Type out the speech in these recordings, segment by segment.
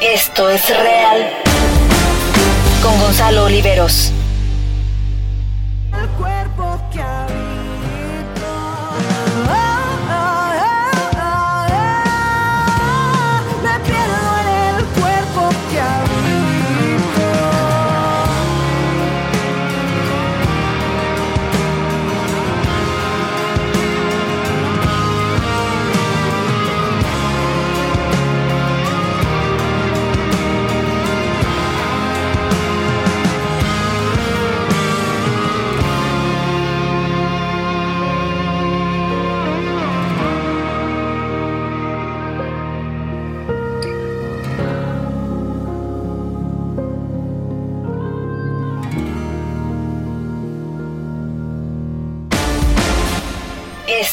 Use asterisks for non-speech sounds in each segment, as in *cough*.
Esto es real. Con Gonzalo Oliveros.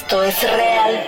Esto es real.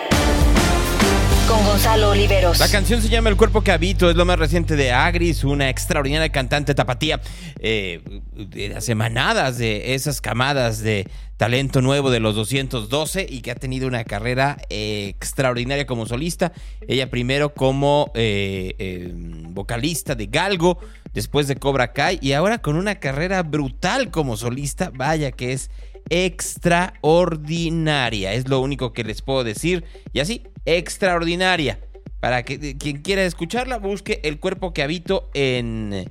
Con Gonzalo Oliveros. La canción se llama El cuerpo que habito, es lo más reciente de Agris, una extraordinaria cantante tapatía. Eh, de las emanadas de esas camadas de talento nuevo de los 212 y que ha tenido una carrera eh, extraordinaria como solista. Ella primero como eh, eh, vocalista de Galgo, después de Cobra Kai y ahora con una carrera brutal como solista. Vaya que es extraordinaria, es lo único que les puedo decir. Y así, extraordinaria. Para que quien quiera escucharla, busque el cuerpo que habito en,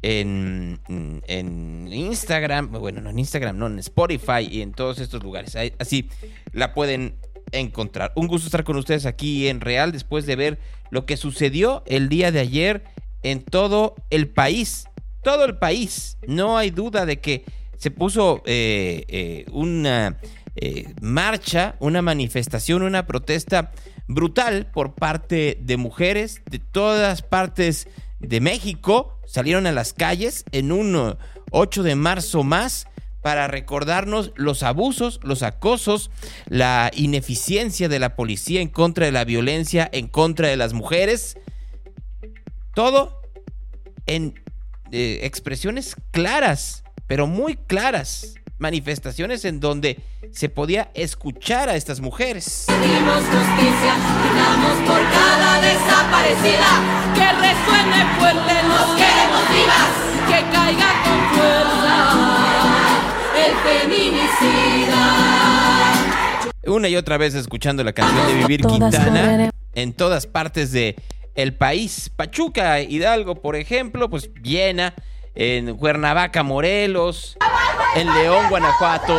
en, en Instagram. Bueno, no en Instagram, no, en Spotify y en todos estos lugares. Así la pueden encontrar. Un gusto estar con ustedes aquí en Real después de ver lo que sucedió el día de ayer en todo el país. Todo el país. No hay duda de que se puso eh, eh, una eh, marcha, una manifestación, una protesta brutal por parte de mujeres de todas partes de México. Salieron a las calles en un eh, 8 de marzo más para recordarnos los abusos, los acosos, la ineficiencia de la policía en contra de la violencia, en contra de las mujeres. Todo en eh, expresiones claras, pero muy claras. Manifestaciones en donde se podía escuchar a estas mujeres. Pedimos justicia, gritamos por cada desaparecida. Que resuene fuerte, nos queremos vivas. Que caiga con fuerza el feminicida. Una y otra vez escuchando la canción de Vivir Quintana en todas partes de el país. Pachuca, Hidalgo, por ejemplo, pues Viena, en Cuernavaca, Morelos, en León, Guanajuato.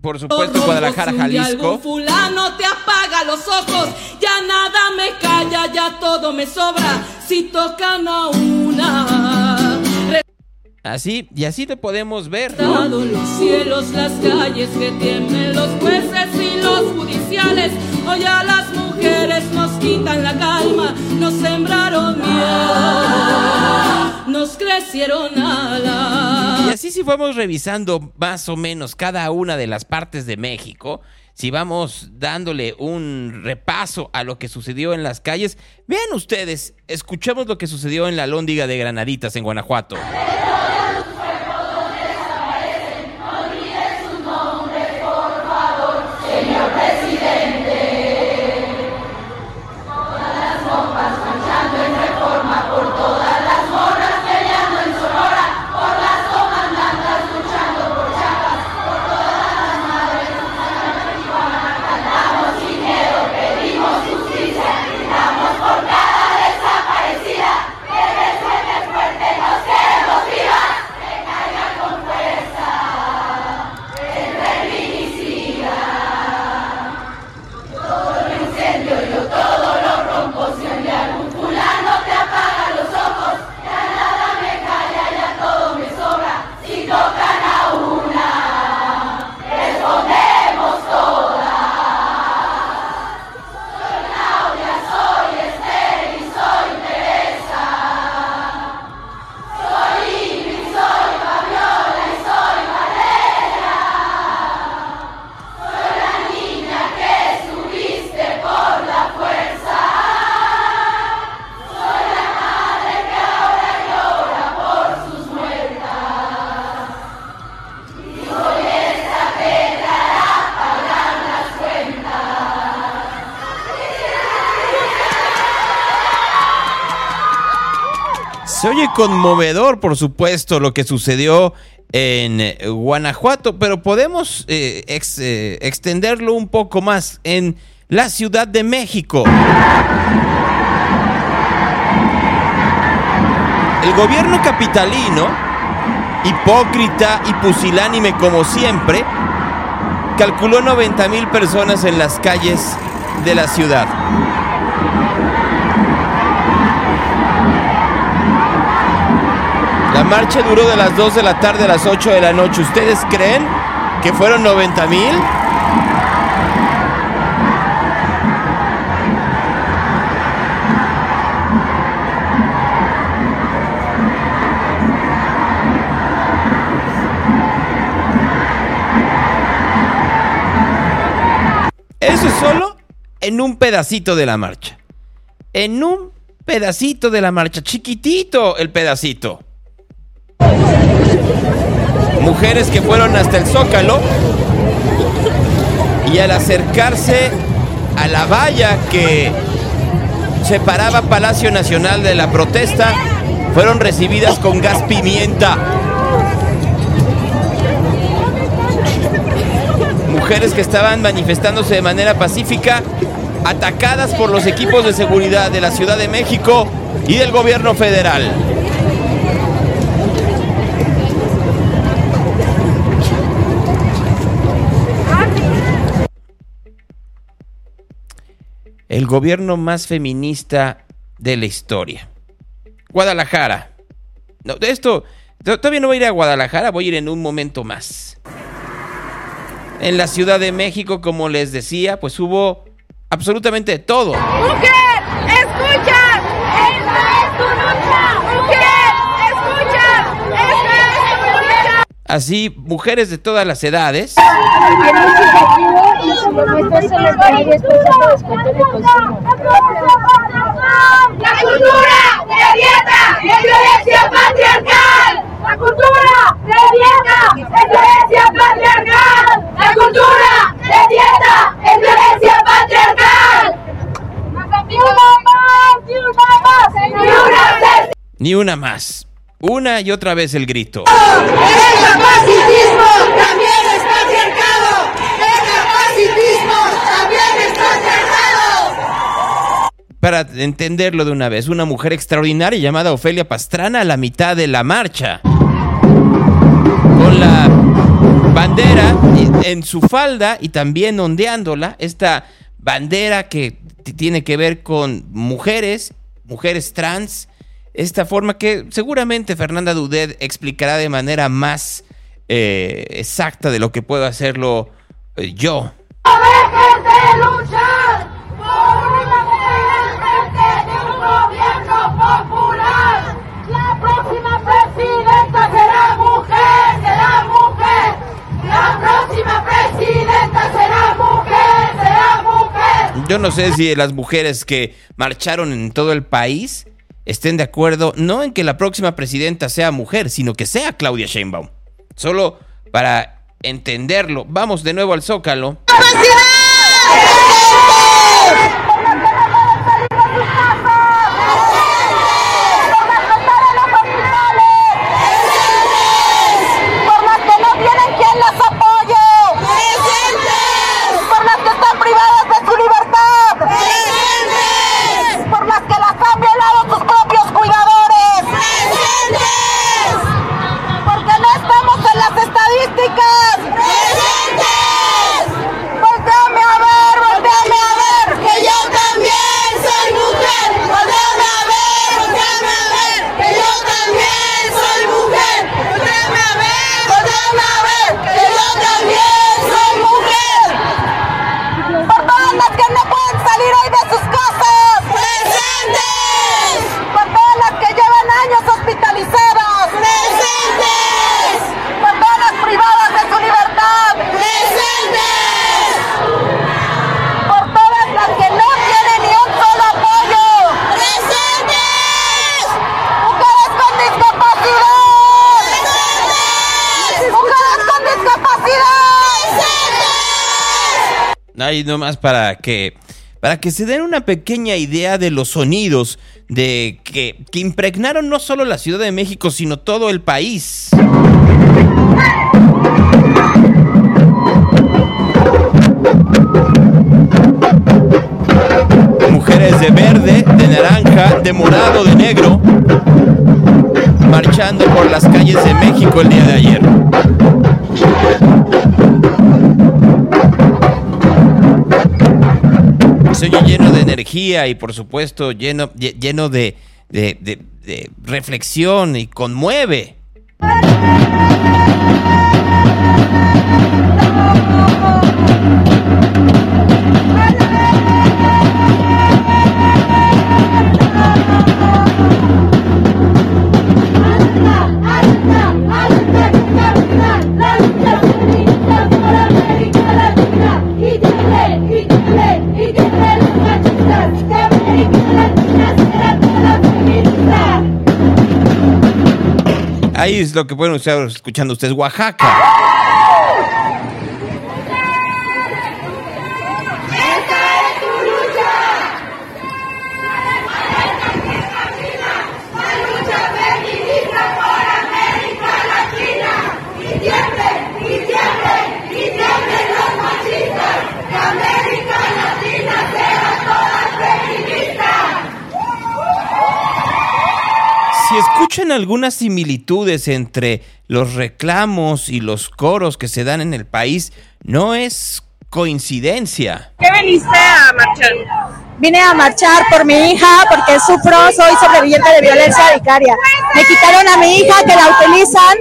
Por supuesto, Guadalajara, Jalisco. fulano te apaga los ojos, ya nada me calla, ya todo me sobra. Si tocan a una, Así, y así lo podemos ver. ¿no? Los cielos, las calles que tienen los jueces y los Hoy a las mujeres nos quitan la calma, nos sembraron miedo, nos crecieron alas. Y así si vamos revisando más o menos cada una de las partes de México, si vamos dándole un repaso a lo que sucedió en las calles, vean ustedes, escuchemos lo que sucedió en la Lóndiga de Granaditas en Guanajuato. Conmovedor, por supuesto, lo que sucedió en eh, Guanajuato, pero podemos eh, eh, extenderlo un poco más en la Ciudad de México. El gobierno capitalino, hipócrita y pusilánime como siempre, calculó 90 mil personas en las calles de la ciudad. Marcha duró de las 2 de la tarde a las 8 de la noche. ¿Ustedes creen que fueron 90 mil? Eso es solo en un pedacito de la marcha. En un pedacito de la marcha. Chiquitito el pedacito. Mujeres que fueron hasta el zócalo y al acercarse a la valla que separaba Palacio Nacional de la protesta, fueron recibidas con gas pimienta. Mujeres que estaban manifestándose de manera pacífica, atacadas por los equipos de seguridad de la Ciudad de México y del gobierno federal. El gobierno más feminista de la historia. Guadalajara. No, de esto, to- todavía no voy a ir a Guadalajara, voy a ir en un momento más. En la Ciudad de México, como les decía, pues hubo absolutamente todo. ¡Mujer! ¡Escucha! ¡Esta es tu lucha! ¡Mujer! ¡Escucha! ¡Esta es tu lucha! Así, mujeres de todas las edades, ¡La cultura revienta en violencia patriarcal! ¡La cultura revienta en violencia patriarcal! ¡La cultura revienta en violencia patriarcal! ¡Ni una más! ¡Ni una más! ¡Ni una más! ni una más. Una y otra vez el grito. ¡El capacitismo también es patriarcado! ¡El capacitismo también es patriarcado! Para entenderlo de una vez, una mujer extraordinaria llamada Ofelia Pastrana a la mitad de la marcha. Con la bandera en su falda y también ondeándola, esta bandera que tiene que ver con mujeres, mujeres trans, esta forma que seguramente Fernanda Dudet explicará de manera más eh, exacta de lo que puedo hacerlo eh, yo. ¡Dejen de luchar Yo no sé si las mujeres que marcharon en todo el país estén de acuerdo, no en que la próxima presidenta sea mujer, sino que sea Claudia Sheinbaum. Solo para entenderlo, vamos de nuevo al Zócalo. ¡Por las que no tienen quien las apoye! ¡Presentes! ¡Por las que están privadas de su libertad! ¡Presentes! ¡Por las que las han violado sus propios cuidadores! ¡Presentes! ¡Porque no estamos en las estadísticas! ¡Presentes! ¡Volteame a ver, volteame a ver! ¡Que yo también soy mujer! ¡Volteame a ver, volteame a ver! ¡Que yo también soy mujer! ¡Volteame a ver, volteame a ver! ¡Que yo también soy mujer! ¡Por todas las que no pueden salir hoy de sus casas! ¡Presentes! ¡Por todas las que llevan años hospitalizadas! ¡Presentes! ¡Por todas las privadas de su libertad! ¡Presentes! ¡Por todas las que no tienen ni un solo apoyo! ¡Presentes! ¡Mujeres con discapacidad! ¡Presentes! ¡Mujeres con discapacidad! ¡Presentes! Nomás para que para que se den una pequeña idea de los sonidos de que, que impregnaron no solo la Ciudad de México, sino todo el país. Mujeres de verde, de naranja, de morado, de negro, marchando por las calles de México el día de ayer. Y por supuesto lleno, lle- lleno de- de- de reflexión y conmueve. Es lo que pueden estar escuchando ustedes, Oaxaca. Escuchan algunas similitudes entre los reclamos y los coros que se dan en el país, no es coincidencia. ¿Qué veniste a marchar? Vine a marchar por mi hija porque sufro, soy sobreviviente de violencia vicaria. Me quitaron a mi hija que la utilizan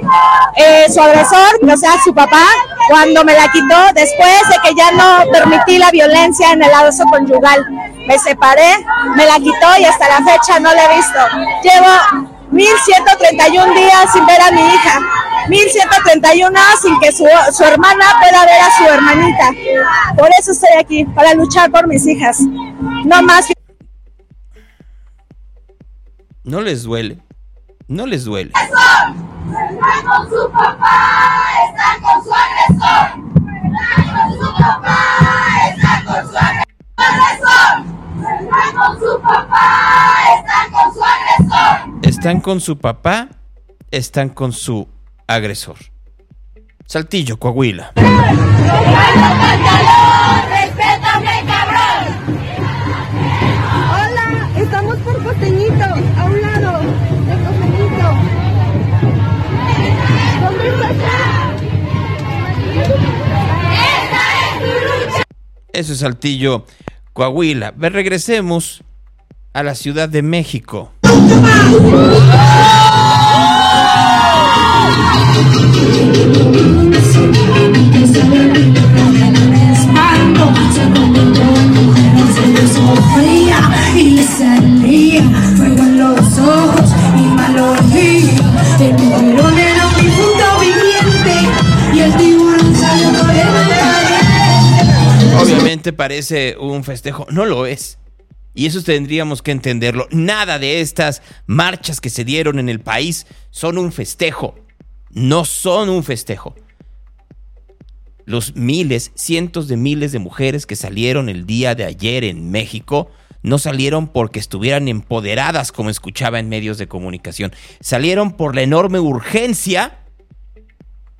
eh, su agresor, o sea, su papá, cuando me la quitó después de que ya no permití la violencia en el abuso conyugal. Me separé, me la quitó y hasta la fecha no la he visto. Llevo 1131 días sin ver a mi hija. 1131 sin que su, su hermana pueda ver a su hermanita. Por eso estoy aquí, para luchar por mis hijas. No más. No les duele. No les duele. Está con su papá, está con su agresor. Está con su papá, está con su agresor. Está con su papá, está con su agresor. Están con su papá, están con su agresor. Saltillo, Coahuila. Respétame, cabrón. Hola, estamos por Costeñito, a un lado de Costeñito. ¿Dónde está? Eso es Saltillo, Coahuila. Regresemos a la Ciudad de México. y fuego en los ojos parece un festejo. No lo es. Y eso tendríamos que entenderlo. Nada de estas marchas que se dieron en el país son un festejo. No son un festejo. Los miles, cientos de miles de mujeres que salieron el día de ayer en México no salieron porque estuvieran empoderadas, como escuchaba en medios de comunicación. Salieron por la enorme urgencia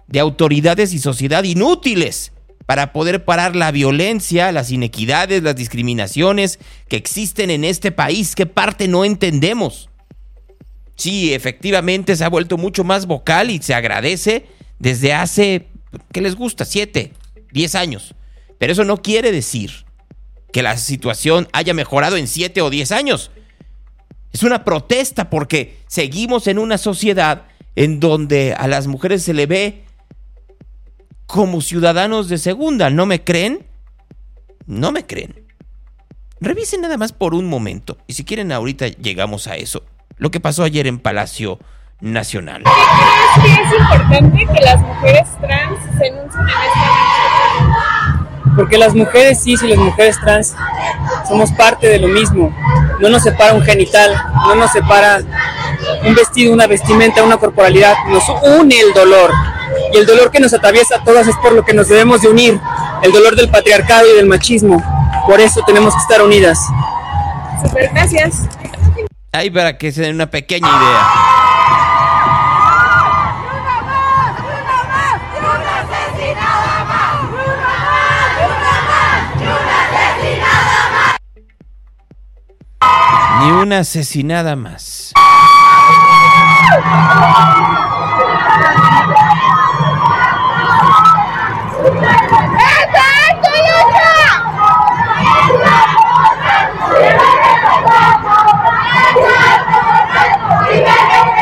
de autoridades y sociedad inútiles para poder parar la violencia, las inequidades, las discriminaciones que existen en este país. ¿Qué parte no entendemos? Sí, efectivamente se ha vuelto mucho más vocal y se agradece desde hace, ¿qué les gusta? Siete, diez años. Pero eso no quiere decir que la situación haya mejorado en siete o diez años. Es una protesta porque seguimos en una sociedad en donde a las mujeres se le ve como ciudadanos de segunda. ¿No me creen? No me creen. Revisen nada más por un momento. Y si quieren, ahorita llegamos a eso. Lo que pasó ayer en Palacio Nacional. ¿Crees que es importante que las mujeres trans se enuncien en esta? Porque las mujeres cis y las mujeres trans somos parte de lo mismo. No nos separa un genital, no nos separa un vestido, una vestimenta, una corporalidad. Nos une el dolor. Y el dolor que nos atraviesa a todas es por lo que nos debemos de unir. El dolor del patriarcado y del machismo. Por eso tenemos que estar unidas. Super, gracias. Ahí para que se den una pequeña idea. Ni una asesinada más.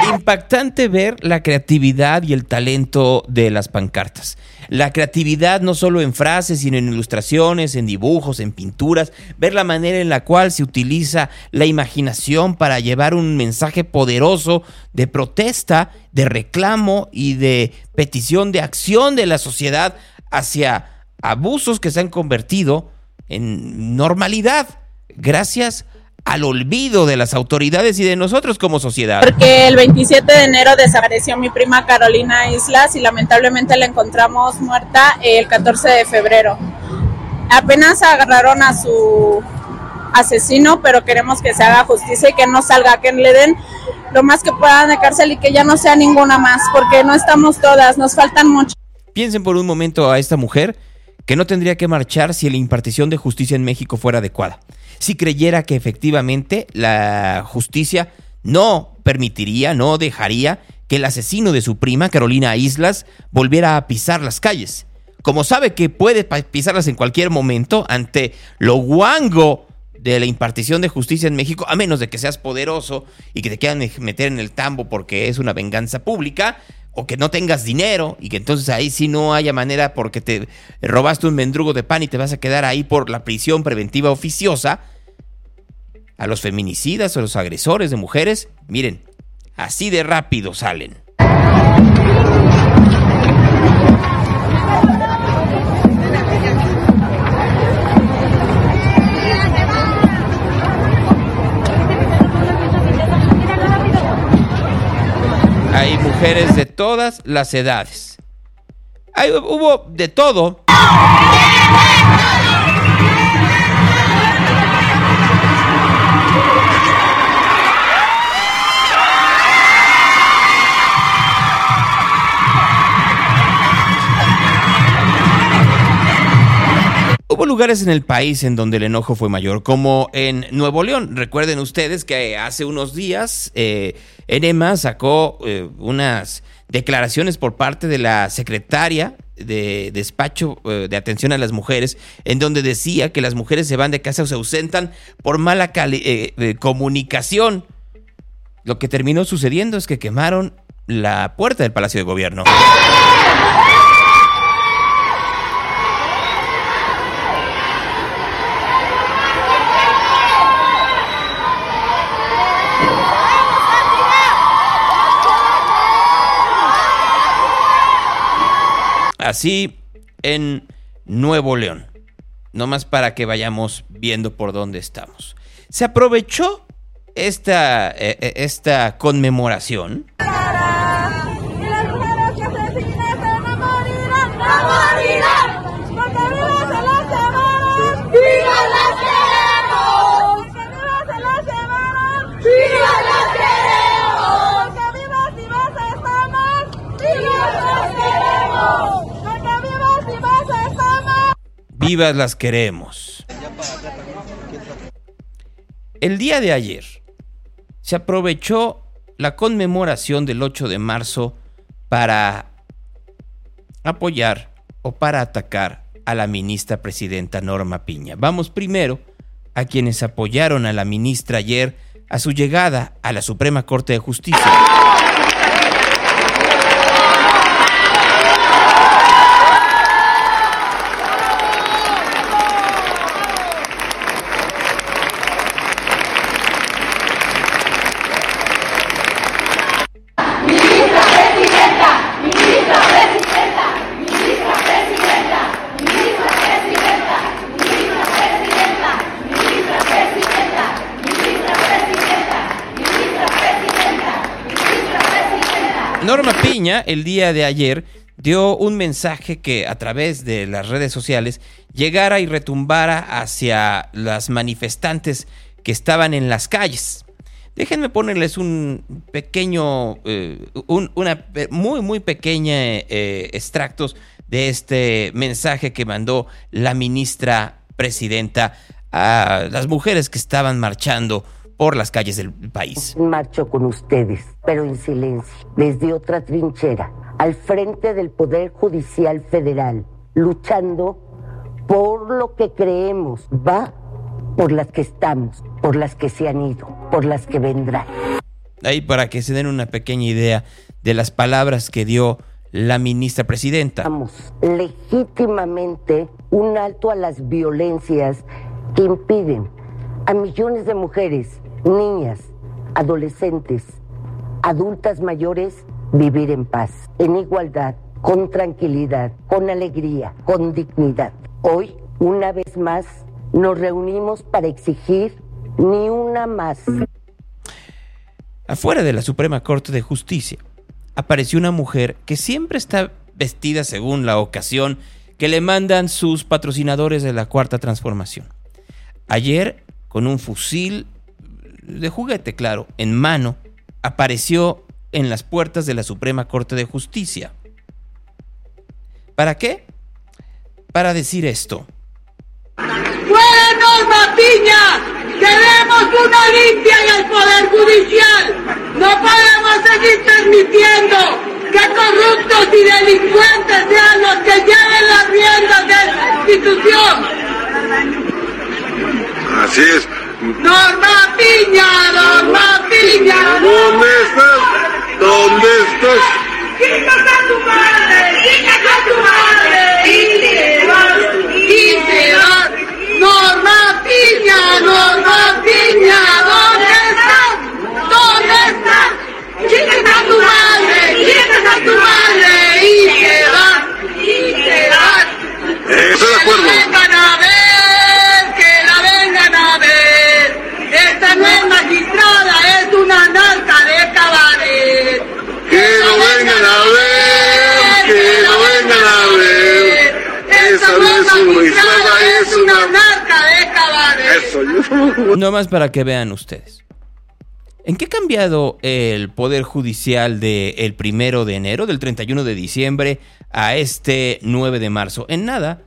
Impactante ver la creatividad y el talento de las pancartas. La creatividad no solo en frases, sino en ilustraciones, en dibujos, en pinturas, ver la manera en la cual se utiliza la imaginación para llevar un mensaje poderoso de protesta, de reclamo y de petición de acción de la sociedad hacia abusos que se han convertido en normalidad gracias al olvido de las autoridades y de nosotros como sociedad. Porque el 27 de enero desapareció mi prima Carolina Islas y lamentablemente la encontramos muerta el 14 de febrero. Apenas agarraron a su asesino, pero queremos que se haga justicia y que no salga, que le den lo más que puedan de cárcel y que ya no sea ninguna más, porque no estamos todas, nos faltan mucho. Piensen por un momento a esta mujer que no tendría que marchar si la impartición de justicia en México fuera adecuada. Si creyera que efectivamente la justicia no permitiría, no dejaría que el asesino de su prima, Carolina Islas, volviera a pisar las calles. Como sabe que puede pisarlas en cualquier momento ante lo guango de la impartición de justicia en México, a menos de que seas poderoso y que te quieran meter en el tambo porque es una venganza pública, o que no tengas dinero y que entonces ahí sí no haya manera porque te robaste un mendrugo de pan y te vas a quedar ahí por la prisión preventiva oficiosa, a los feminicidas o los agresores de mujeres, miren, así de rápido salen. Mujeres de todas las edades. Hay, hubo de todo. Lugares en el país en donde el enojo fue mayor, como en Nuevo León. Recuerden ustedes que hace unos días eh, Enema sacó eh, unas declaraciones por parte de la secretaria de despacho eh, de atención a las mujeres, en donde decía que las mujeres se van de casa o se ausentan por mala eh, comunicación. Lo que terminó sucediendo es que quemaron la puerta del Palacio de Gobierno. Así en Nuevo León. No más para que vayamos viendo por dónde estamos. Se aprovechó esta, eh, eh, esta conmemoración. Las queremos. El día de ayer se aprovechó la conmemoración del 8 de marzo para apoyar o para atacar a la ministra presidenta Norma Piña. Vamos primero a quienes apoyaron a la ministra ayer a su llegada a la Suprema Corte de Justicia. El día de ayer, dio un mensaje que a través de las redes sociales llegara y retumbara hacia las manifestantes que estaban en las calles. Déjenme ponerles un pequeño, eh, un, una muy, muy pequeña eh, extractos de este mensaje que mandó la ministra presidenta a las mujeres que estaban marchando por las calles del país. Marcho con ustedes, pero en silencio, desde otra trinchera, al frente del Poder Judicial Federal, luchando por lo que creemos va por las que estamos, por las que se han ido, por las que vendrán. Ahí para que se den una pequeña idea de las palabras que dio la ministra presidenta. Vamos legítimamente un alto a las violencias que impiden a millones de mujeres, niñas, adolescentes, adultas mayores vivir en paz, en igualdad, con tranquilidad, con alegría, con dignidad. Hoy, una vez más, nos reunimos para exigir ni una más. Afuera de la Suprema Corte de Justicia apareció una mujer que siempre está vestida según la ocasión que le mandan sus patrocinadores de la Cuarta Transformación. Ayer, con un fusil de juguete, claro, en mano, apareció en las puertas de la Suprema Corte de Justicia. ¿Para qué? Para decir esto. Norma Piña! ¡Queremos una limpia en el Poder Judicial! ¡No podemos seguir permitiendo que corruptos y delincuentes sean los que lleven las riendas de esta institución! Así es. ¡Norma Piña! ¡Norma Piña! ¿Dónde estás? ¿Dónde estás? ¡Chicas a tu madre! ¡Chicas a tu madre! ¡Y te vas! ¡Y te vas! ¡Norma Piña! ¡Norma Piña! ¿Dónde estás? ¿Dónde estás? ¡Chicas a tu madre! ¡Chicas a tu madre! ¡Y te vas! ¡Y te vas! Estoy de acuerdo. ¡Que la vengan a ver! ¡Que la vengan a ver! Esta no es magistrada, es una narca de cabaret. Que lo vengan a ver, que lo vengan a ver. Esa no es una es una narca de cabaret. Eso, yo. No más para que vean ustedes. ¿En qué ha cambiado el Poder Judicial del primero de enero, del 31 de diciembre, a este 9 de marzo? En nada.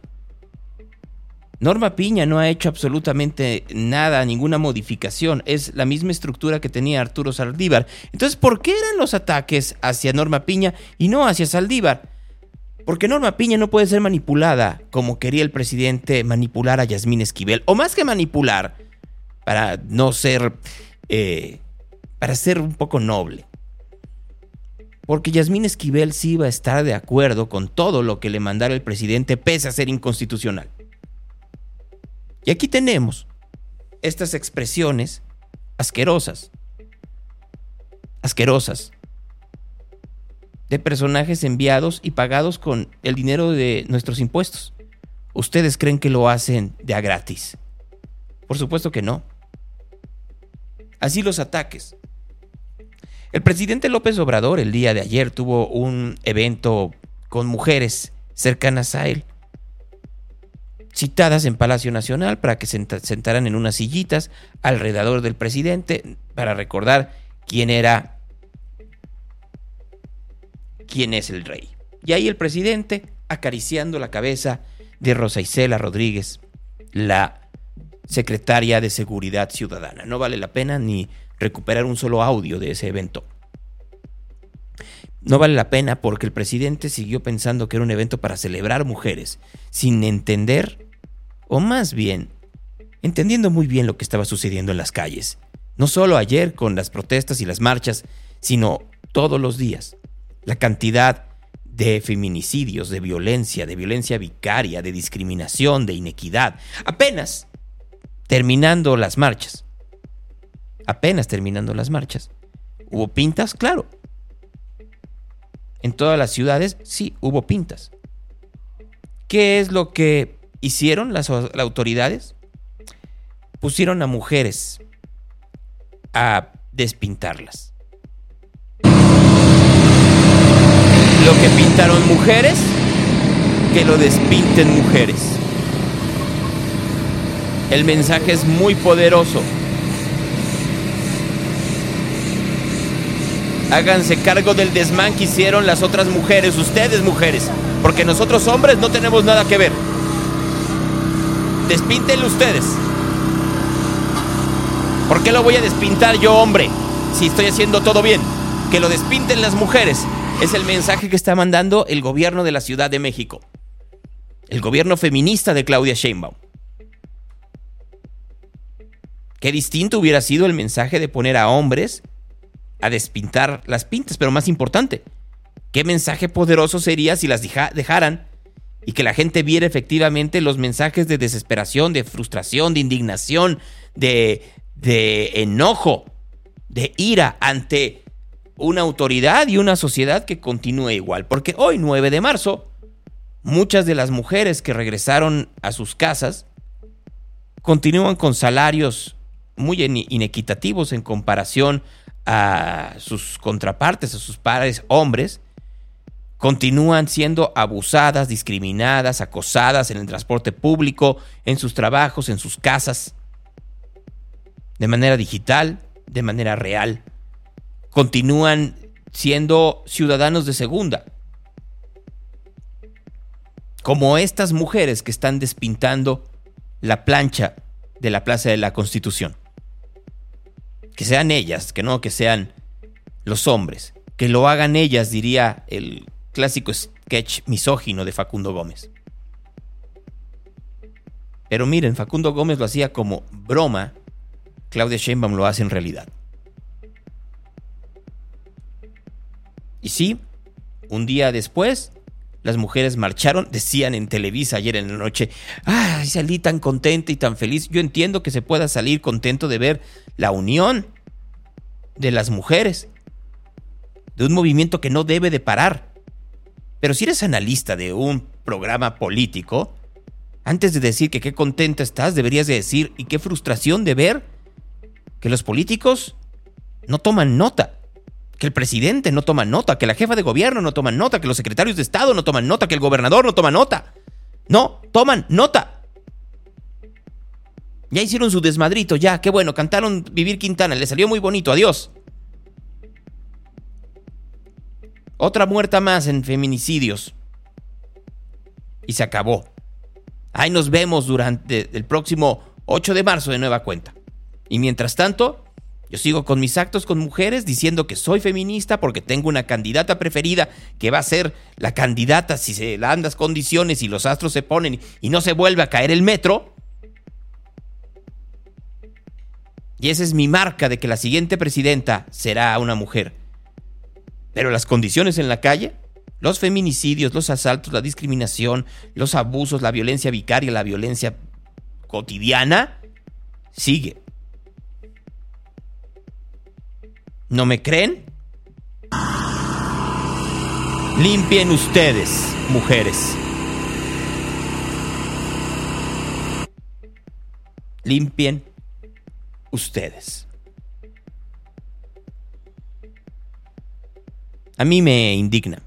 Norma Piña no ha hecho absolutamente nada, ninguna modificación. Es la misma estructura que tenía Arturo Saldívar. Entonces, ¿por qué eran los ataques hacia Norma Piña y no hacia Saldívar? Porque Norma Piña no puede ser manipulada como quería el presidente manipular a Yasmín Esquivel. O más que manipular, para no ser... eh, para ser un poco noble. Porque Yasmín Esquivel sí iba a estar de acuerdo con todo lo que le mandara el presidente pese a ser inconstitucional. Y aquí tenemos estas expresiones asquerosas. Asquerosas. De personajes enviados y pagados con el dinero de nuestros impuestos. ¿Ustedes creen que lo hacen de a gratis? Por supuesto que no. Así los ataques. El presidente López Obrador el día de ayer tuvo un evento con mujeres cercanas a él, citadas en Palacio Nacional para que se senta- sentaran en unas sillitas alrededor del presidente para recordar quién era, quién es el rey. Y ahí el presidente acariciando la cabeza de Rosa Isela Rodríguez, la secretaria de Seguridad Ciudadana. No vale la pena ni recuperar un solo audio de ese evento. No vale la pena porque el presidente siguió pensando que era un evento para celebrar mujeres, sin entender, o más bien, entendiendo muy bien lo que estaba sucediendo en las calles. No solo ayer con las protestas y las marchas, sino todos los días. La cantidad de feminicidios, de violencia, de violencia vicaria, de discriminación, de inequidad. Apenas terminando las marchas. Apenas terminando las marchas. ¿Hubo pintas? Claro. En todas las ciudades sí hubo pintas. ¿Qué es lo que hicieron las, autoridades? Pusieron a mujeres a despintarlas. Lo que pintaron mujeres, que lo despinten mujeres. El mensaje es muy poderoso. Háganse cargo del desmán que hicieron las otras mujeres, ustedes mujeres, porque nosotros hombres no tenemos nada que ver. Despíntenlo ustedes. ¿Por qué lo voy a despintar yo, hombre? Si estoy haciendo todo bien. Que lo despinten las mujeres. Es el mensaje que está mandando el gobierno de la Ciudad de México. El gobierno feminista de Claudia Sheinbaum. Qué distinto hubiera sido el mensaje de poner a hombres a despintar las pintas, pero más importante, qué mensaje poderoso sería si las deja- dejaran y que la gente viera efectivamente los mensajes de desesperación, de frustración, de indignación, de, de enojo, de ira ante una autoridad y una sociedad que continúe igual. Porque hoy, 9 de marzo, muchas de las mujeres que regresaron a sus casas continúan con salarios muy in- inequitativos en comparación sus contrapartes, a sus pares hombres, continúan siendo abusadas, discriminadas, acosadas en el transporte público, en sus trabajos, en sus casas, de manera digital, de manera real. Continúan siendo ciudadanos de segunda. Como estas mujeres que están despintando la plancha de la Plaza de la Constitución. Que sean ellas, que no que sean los hombres. Que lo hagan ellas, diría el clásico sketch misógino de Facundo Gómez. Pero miren, Facundo Gómez lo hacía como broma, Claudia Sheinbaum lo hace en realidad. Y sí, un día después, las mujeres marcharon, decían en Televisa ayer en la noche, ay, salí tan contenta y tan feliz. Yo entiendo que se pueda salir contento de ver la unión de las mujeres, de un movimiento que no debe de parar. Pero si eres analista de un programa político, antes de decir que qué contenta estás, deberías de decir, y qué frustración de ver que los políticos no toman nota, que el presidente no toma nota, que la jefa de gobierno no toma nota, que los secretarios de Estado no toman nota, que el gobernador no toma nota. No, toman nota. Ya hicieron su desmadrito, ya, qué bueno, cantaron Vivir Quintana, le salió muy bonito, adiós. Otra muerta más en feminicidios. Y se acabó. Ahí nos vemos durante el próximo 8 de marzo de nueva cuenta. Y mientras tanto, yo sigo con mis actos con mujeres diciendo que soy feminista porque tengo una candidata preferida que va a ser la candidata si se dan las condiciones y los astros se ponen y no se vuelve a caer el metro. Y esa es mi marca de que la siguiente presidenta será una mujer. Pero las condiciones en la calle, los feminicidios, los asaltos, la discriminación, los abusos, la violencia vicaria, la violencia cotidiana, sigue. ¿No me creen? Limpien ustedes, mujeres. Limpien ustedes. A mí me indigna.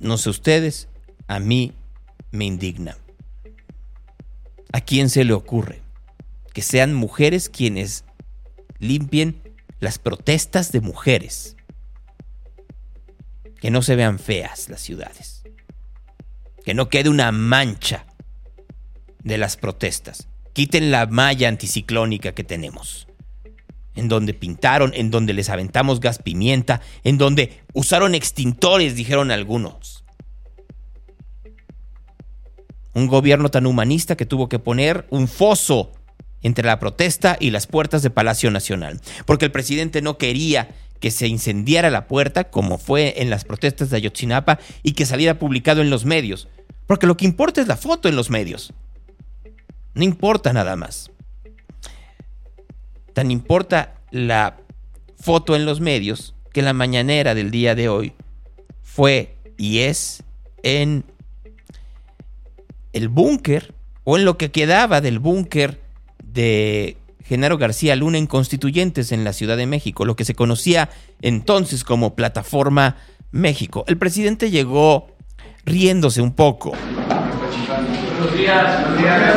No sé ustedes, a mí me indigna. ¿A quién se le ocurre que sean mujeres quienes limpien las protestas de mujeres? Que no se vean feas las ciudades. Que no quede una mancha de las protestas. Quiten la malla anticiclónica que tenemos en donde pintaron, en donde les aventamos gas pimienta, en donde usaron extintores, dijeron algunos. Un gobierno tan humanista que tuvo que poner un foso entre la protesta y las puertas de Palacio Nacional, porque el presidente no quería que se incendiara la puerta, como fue en las protestas de Ayotzinapa, y que saliera publicado en los medios, porque lo que importa es la foto en los medios. No importa nada más tan importa la foto en los medios que la mañanera del día de hoy fue y es en el búnker o en lo que quedaba del búnker de Genaro García Luna en Constituyentes en la Ciudad de México, lo que se conocía entonces como plataforma México. El presidente llegó riéndose un poco. Buenos días, buenos días,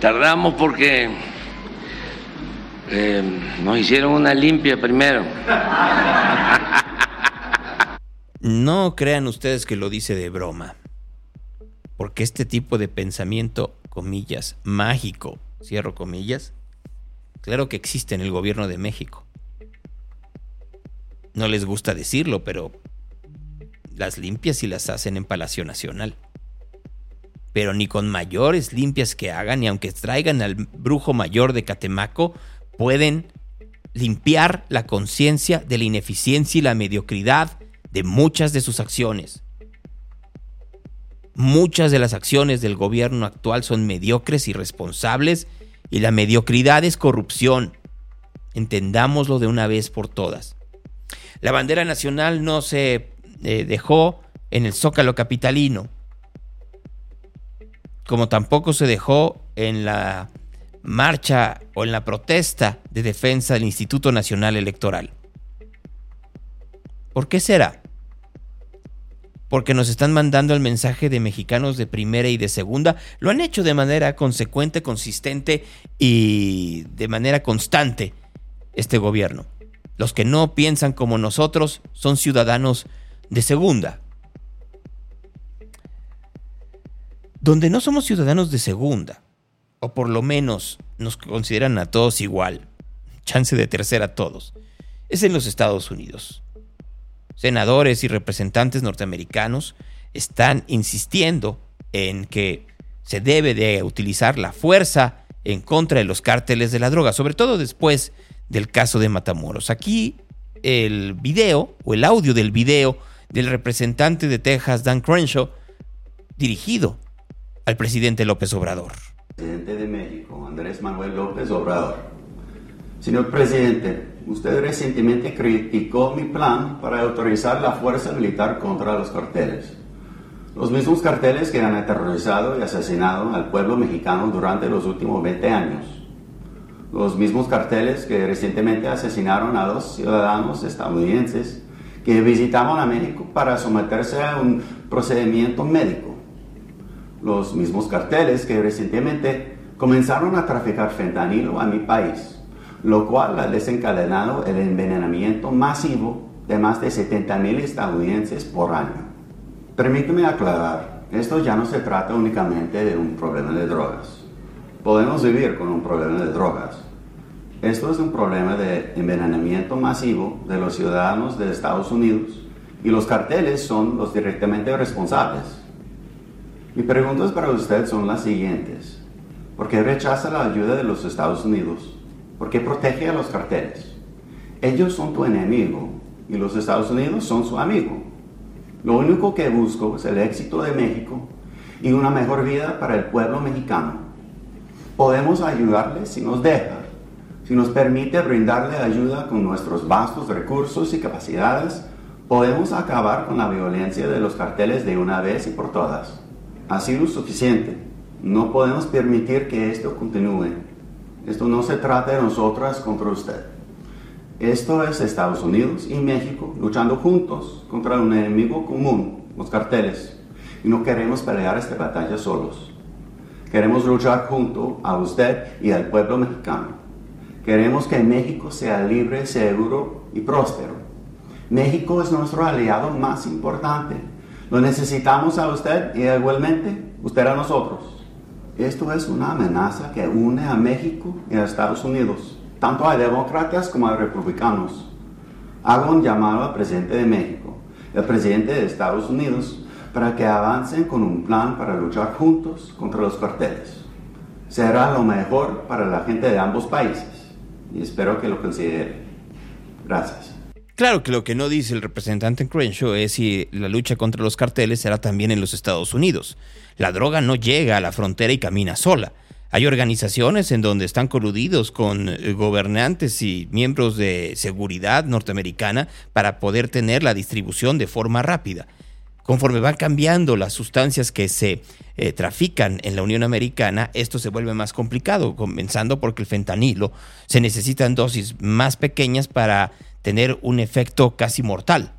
Tardamos porque eh, nos hicieron una limpia primero. No crean ustedes que lo dice de broma. Porque este tipo de pensamiento, comillas, mágico, cierro comillas, claro que existe en el gobierno de México. No les gusta decirlo, pero las limpias y las hacen en Palacio Nacional. Pero ni con mayores limpias que hagan, ni aunque traigan al brujo mayor de Catemaco, pueden limpiar la conciencia de la ineficiencia y la mediocridad de muchas de sus acciones. Muchas de las acciones del gobierno actual son mediocres y responsables y la mediocridad es corrupción. Entendámoslo de una vez por todas. La bandera nacional no se eh, dejó en el zócalo capitalino, como tampoco se dejó en la marcha o en la protesta de defensa del Instituto Nacional Electoral. ¿Por qué será? Porque nos están mandando el mensaje de mexicanos de primera y de segunda. Lo han hecho de manera consecuente, consistente y de manera constante este gobierno. Los que no piensan como nosotros son ciudadanos de segunda. Donde no somos ciudadanos de segunda, o por lo menos nos consideran a todos igual, chance de tercera a todos, es en los Estados Unidos senadores y representantes norteamericanos están insistiendo en que se debe de utilizar la fuerza en contra de los cárteles de la droga, sobre todo después del caso de Matamoros. Aquí el video o el audio del video del representante de Texas, Dan Crenshaw, dirigido al presidente López Obrador. Presidente de México, Andrés Manuel López Obrador. Señor presidente, usted recientemente criticó mi plan para autorizar la fuerza militar contra los carteles. Los mismos carteles que han aterrorizado y asesinado al pueblo mexicano durante los últimos 20 años. Los mismos carteles que recientemente asesinaron a dos ciudadanos estadounidenses que visitaban a México para someterse a un procedimiento médico. Los mismos carteles que recientemente comenzaron a traficar fentanilo a mi país lo cual ha desencadenado el envenenamiento masivo de más de 70.000 estadounidenses por año. Permíteme aclarar, esto ya no se trata únicamente de un problema de drogas. Podemos vivir con un problema de drogas. Esto es un problema de envenenamiento masivo de los ciudadanos de Estados Unidos y los carteles son los directamente responsables. Mis preguntas para usted son las siguientes. ¿Por qué rechaza la ayuda de los Estados Unidos porque protege a los carteles. Ellos son tu enemigo y los Estados Unidos son su amigo. Lo único que busco es el éxito de México y una mejor vida para el pueblo mexicano. Podemos ayudarle si nos deja, si nos permite brindarle ayuda con nuestros vastos recursos y capacidades, podemos acabar con la violencia de los carteles de una vez y por todas. Ha sido suficiente. No podemos permitir que esto continúe. Esto no se trata de nosotras contra usted. Esto es Estados Unidos y México luchando juntos contra un enemigo común, los carteles. Y no queremos pelear esta batalla solos. Queremos luchar junto a usted y al pueblo mexicano. Queremos que México sea libre, seguro y próspero. México es nuestro aliado más importante. Lo necesitamos a usted y igualmente usted a nosotros. Esto es una amenaza que une a México y a Estados Unidos. Tanto a demócratas como a republicanos. Hago un llamado al presidente de México, el presidente de Estados Unidos, para que avancen con un plan para luchar juntos contra los carteles. Será lo mejor para la gente de ambos países y espero que lo considere. Gracias. Claro que lo que no dice el representante Crenshaw es si la lucha contra los carteles será también en los Estados Unidos. La droga no llega a la frontera y camina sola. Hay organizaciones en donde están coludidos con eh, gobernantes y miembros de seguridad norteamericana para poder tener la distribución de forma rápida. conforme van cambiando las sustancias que se eh, trafican en la Unión Americana, esto se vuelve más complicado, comenzando porque el fentanilo se necesitan dosis más pequeñas para tener un efecto casi mortal.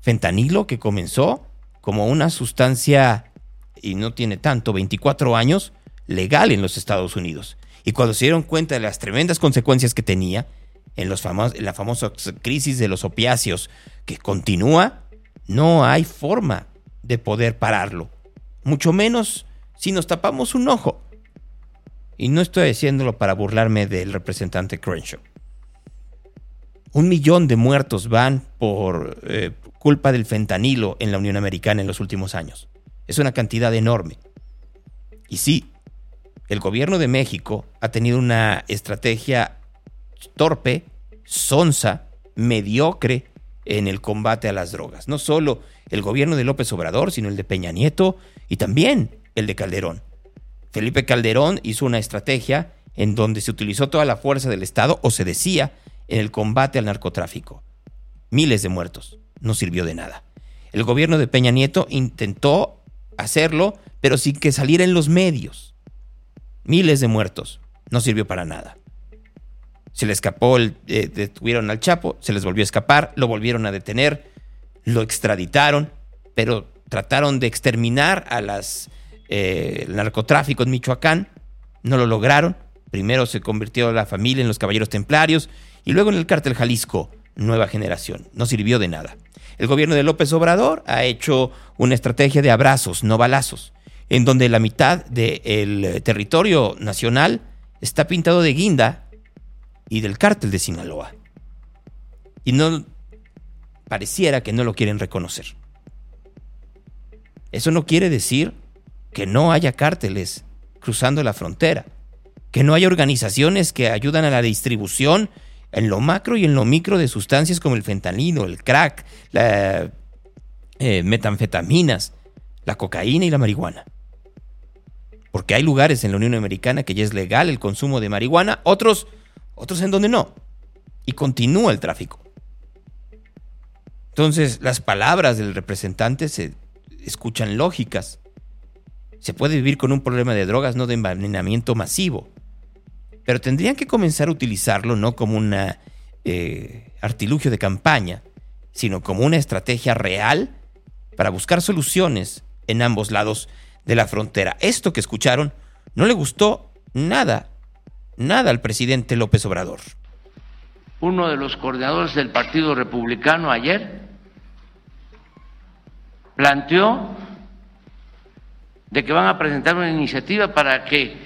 Fentanilo que comenzó como una sustancia, y no tiene tanto, 24 años, legal en los Estados Unidos. Y cuando se dieron cuenta de las tremendas consecuencias que tenía, en, los famos- la famosa crisis de los opiáceos que continúa, no hay forma de poder pararlo. Mucho menos si nos tapamos un ojo. Y no estoy diciéndolo para burlarme del representante Crenshaw. Un millón de muertos van por eh, culpa del fentanilo en la Unión Americana en los últimos años. Es una cantidad enorme. Y sí, el gobierno de México ha tenido una estrategia torpe, sonsa, mediocre en el combate a las drogas. No solo el gobierno de López Obrador, sino el de Peña Nieto y también el de Calderón. Felipe Calderón hizo una estrategia en donde se utilizó toda la fuerza del Estado, o se decía, en el combate al narcotráfico. Miles de muertos. No sirvió de nada. El gobierno de Peña Nieto intentó hacerlo, pero sin que saliera en los medios. Miles de muertos. No sirvió para nada. Se le escapó, el, eh, detuvieron al Chapo, se les volvió a escapar, lo volvieron a detener, lo extraditaron, pero trataron de exterminar a las eh, el narcotráfico en Michoacán, no lo lograron. Primero se convirtió la familia en los caballeros templarios y luego en el cártel Jalisco, nueva generación. No sirvió de nada. El gobierno de López Obrador ha hecho una estrategia de abrazos, no balazos, en donde la mitad del territorio nacional está pintado de guinda y del cártel de Sinaloa. Y no pareciera que no lo quieren reconocer. Eso no quiere decir que no haya cárteles cruzando la frontera, que no haya organizaciones que ayudan a la distribución en lo macro y en lo micro de sustancias como el fentanilo, el crack, la eh, metanfetaminas, la cocaína y la marihuana. Porque hay lugares en la Unión Americana que ya es legal el consumo de marihuana, otros, otros en donde no. Y continúa el tráfico. Entonces, las palabras del representante se escuchan lógicas. Se puede vivir con un problema de drogas, no de envenenamiento masivo. Pero tendrían que comenzar a utilizarlo no como un eh, artilugio de campaña, sino como una estrategia real para buscar soluciones en ambos lados de la frontera. Esto que escucharon no le gustó nada, nada al presidente López Obrador. Uno de los coordinadores del Partido Republicano ayer planteó de que van a presentar una iniciativa para que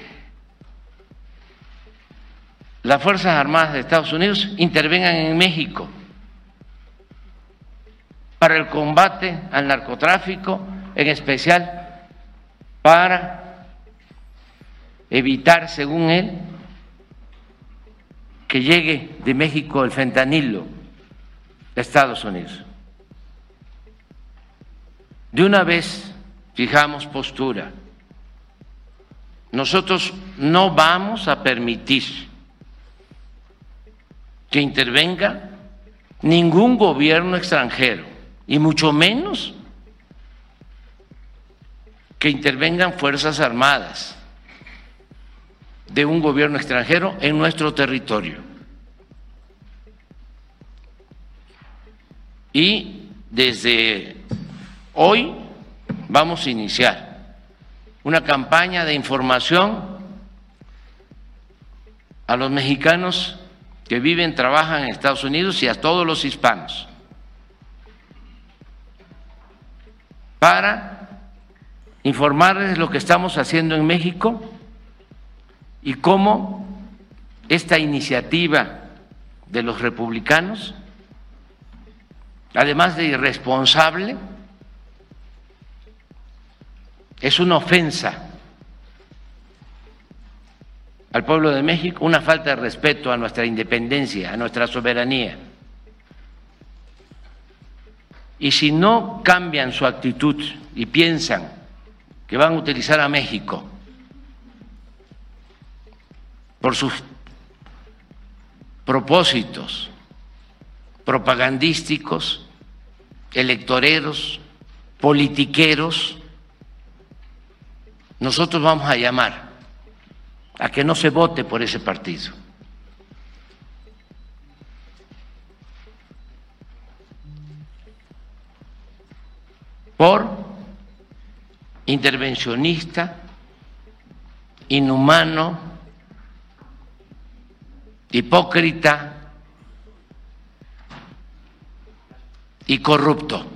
las Fuerzas Armadas de Estados Unidos intervengan en México para el combate al narcotráfico, en especial para evitar, según él, que llegue de México el fentanilo a Estados Unidos. De una vez fijamos postura. Nosotros no vamos a permitir que intervenga ningún gobierno extranjero, y mucho menos que intervengan Fuerzas Armadas de un gobierno extranjero en nuestro territorio. Y desde hoy vamos a iniciar una campaña de información a los mexicanos que viven, trabajan en Estados Unidos y a todos los hispanos. Para informarles lo que estamos haciendo en México y cómo esta iniciativa de los republicanos, además de irresponsable, es una ofensa al pueblo de México, una falta de respeto a nuestra independencia, a nuestra soberanía. Y si no cambian su actitud y piensan que van a utilizar a México por sus propósitos propagandísticos, electoreros, politiqueros, nosotros vamos a llamar a que no se vote por ese partido. Por intervencionista, inhumano, hipócrita y corrupto.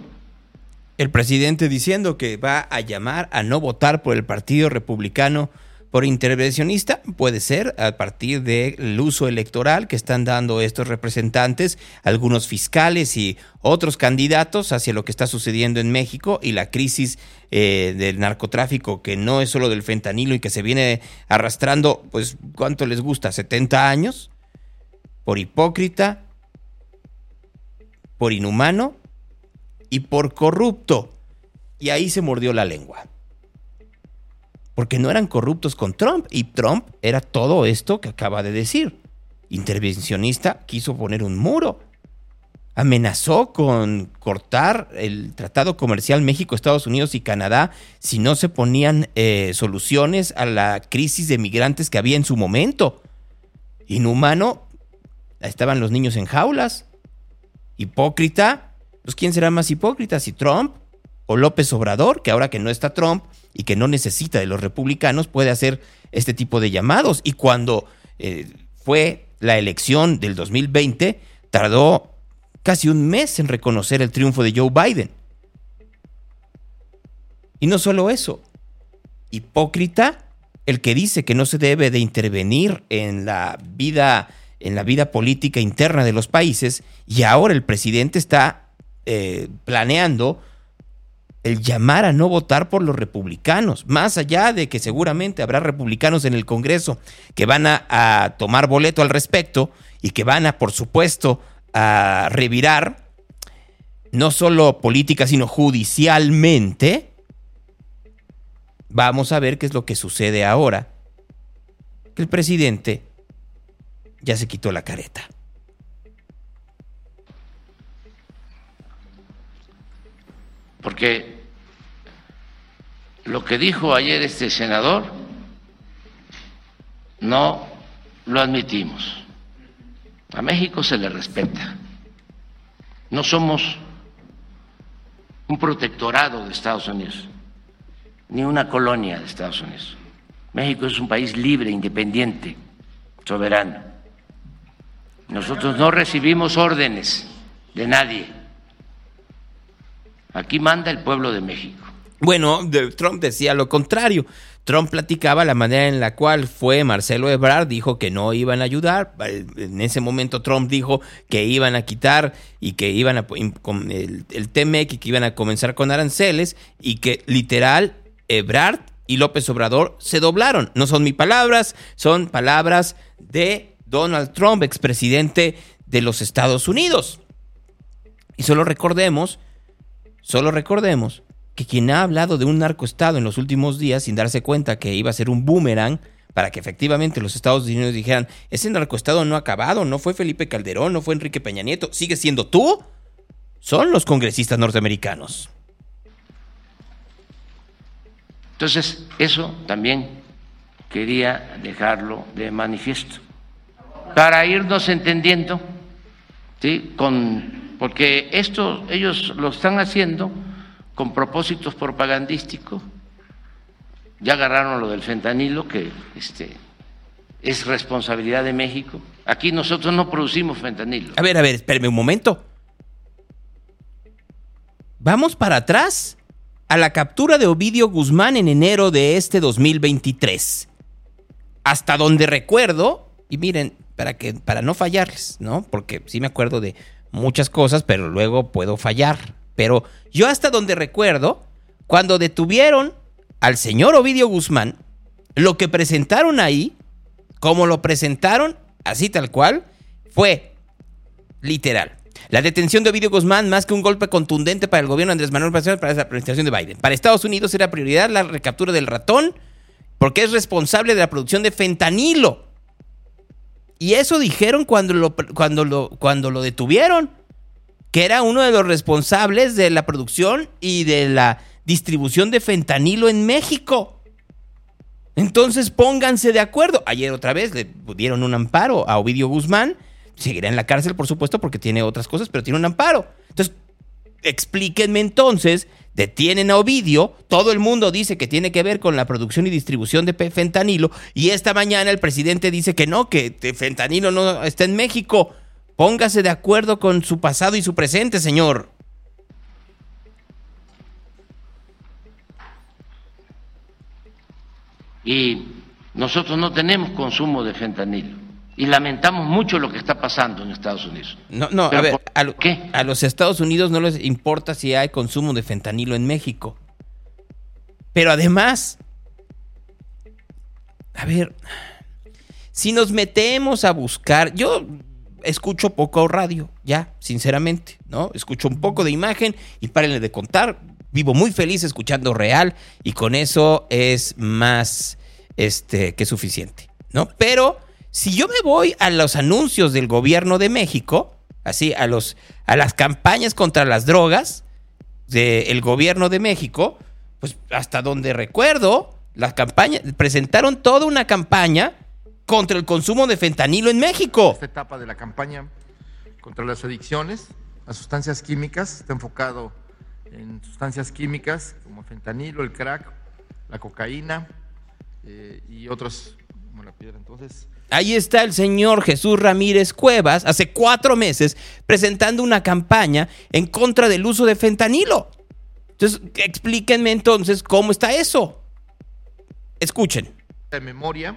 El presidente diciendo que va a llamar a no votar por el Partido Republicano por intervencionista, puede ser a partir del uso electoral que están dando estos representantes, algunos fiscales y otros candidatos hacia lo que está sucediendo en México y la crisis eh, del narcotráfico que no es solo del fentanilo y que se viene arrastrando, pues, ¿cuánto les gusta? ¿70 años? Por hipócrita, por inhumano y por corrupto. Y ahí se mordió la lengua. Porque no eran corruptos con Trump. Y Trump era todo esto que acaba de decir. Intervencionista quiso poner un muro. Amenazó con cortar el tratado comercial México, Estados Unidos y Canadá si no se ponían eh, soluciones a la crisis de migrantes que había en su momento. Inhumano, estaban los niños en jaulas. Hipócrita, pues ¿quién será más hipócrita? ¿Si Trump o López Obrador, que ahora que no está Trump y que no necesita de los republicanos, puede hacer este tipo de llamados? Y cuando eh, fue la elección del 2020, tardó casi un mes en reconocer el triunfo de Joe Biden. Y no solo eso, hipócrita el que dice que no se debe de intervenir en la vida en la vida política interna de los países y ahora el presidente está eh, planeando el llamar a no votar por los republicanos, más allá de que seguramente habrá republicanos en el Congreso que van a, tomar boleto al respecto y que van a, por supuesto, a revirar no solo política, sino judicialmente, vamos a ver qué es lo que sucede ahora. Que el presidente ya se quitó la careta. Porque lo que dijo ayer este senador no lo admitimos. A México se le respeta. No somos un protectorado de Estados Unidos, ni una colonia de Estados Unidos. México es un país libre, independiente, soberano. Nosotros no recibimos órdenes de nadie. Aquí manda el pueblo de México. Bueno, Trump decía lo contrario. Trump platicaba la manera en la cual fue Marcelo Ebrard, dijo que no iban a ayudar. En ese momento Trump dijo que iban a quitar y que iban a el, el TEMEC y que iban a comenzar con aranceles y que literal Ebrard y López Obrador se doblaron. No son mis palabras, son palabras de Donald Trump, expresidente de los Estados Unidos. Y solo recordemos, solo recordemos que quien ha hablado de un narcoestado en los últimos días sin darse cuenta que iba a ser un boomerang para que efectivamente los Estados Unidos dijeran, ese narcoestado no ha acabado, no fue Felipe Calderón, no fue Enrique Peña Nieto, sigue siendo tú, son los congresistas norteamericanos. Entonces, eso también quería dejarlo de manifiesto. Para irnos entendiendo, ¿sí? Con, porque esto ellos lo están haciendo con propósitos propagandísticos. Ya agarraron lo del fentanilo, que este, es responsabilidad de México. Aquí nosotros no producimos fentanilo. A ver, a ver, espérame un momento. Vamos para atrás a la captura de Ovidio Guzmán en enero de este 2023. Hasta donde recuerdo, y miren, para que para no fallarles, ¿no? Porque sí me acuerdo de muchas cosas, pero luego puedo fallar. Pero yo hasta donde recuerdo, cuando detuvieron al señor Ovidio Guzmán, lo que presentaron ahí, como lo presentaron, así tal cual, fue literal. La detención de Ovidio Guzmán, más que un golpe contundente para el gobierno de Andrés Manuel para la administración de Biden. Para Estados Unidos era prioridad la recaptura del ratón, porque es responsable de la producción de fentanilo. Y eso dijeron cuando lo, cuando lo, cuando lo detuvieron que era uno de los responsables de la producción y de la distribución de fentanilo en México. Entonces pónganse de acuerdo. Ayer otra vez le dieron un amparo a Ovidio Guzmán. Seguirá en la cárcel, por supuesto, porque tiene otras cosas, pero tiene un amparo. Entonces, explíquenme entonces, detienen a Ovidio, todo el mundo dice que tiene que ver con la producción y distribución de fentanilo, y esta mañana el presidente dice que no, que fentanilo no está en México. Póngase de acuerdo con su pasado y su presente, señor. Y nosotros no tenemos consumo de fentanilo. Y lamentamos mucho lo que está pasando en Estados Unidos. No, no, a ver, ¿por a, lo- qué? a los Estados Unidos no les importa si hay consumo de fentanilo en México. Pero además, a ver, si nos metemos a buscar, yo escucho poco radio, ya, sinceramente, ¿no? Escucho un poco de imagen y párenle de contar. Vivo muy feliz escuchando real y con eso es más este, que suficiente, ¿no? Pero si yo me voy a los anuncios del gobierno de México, así, a, los, a las campañas contra las drogas del gobierno de México, pues hasta donde recuerdo, las campañas, presentaron toda una campaña contra el consumo de fentanilo en México. Esta etapa de la campaña contra las adicciones a sustancias químicas está enfocado en sustancias químicas como fentanilo, el crack, la cocaína eh, y otros como la piedra. Entonces, Ahí está el señor Jesús Ramírez Cuevas, hace cuatro meses, presentando una campaña en contra del uso de fentanilo. Entonces, explíquenme entonces cómo está eso. Escuchen. de memoria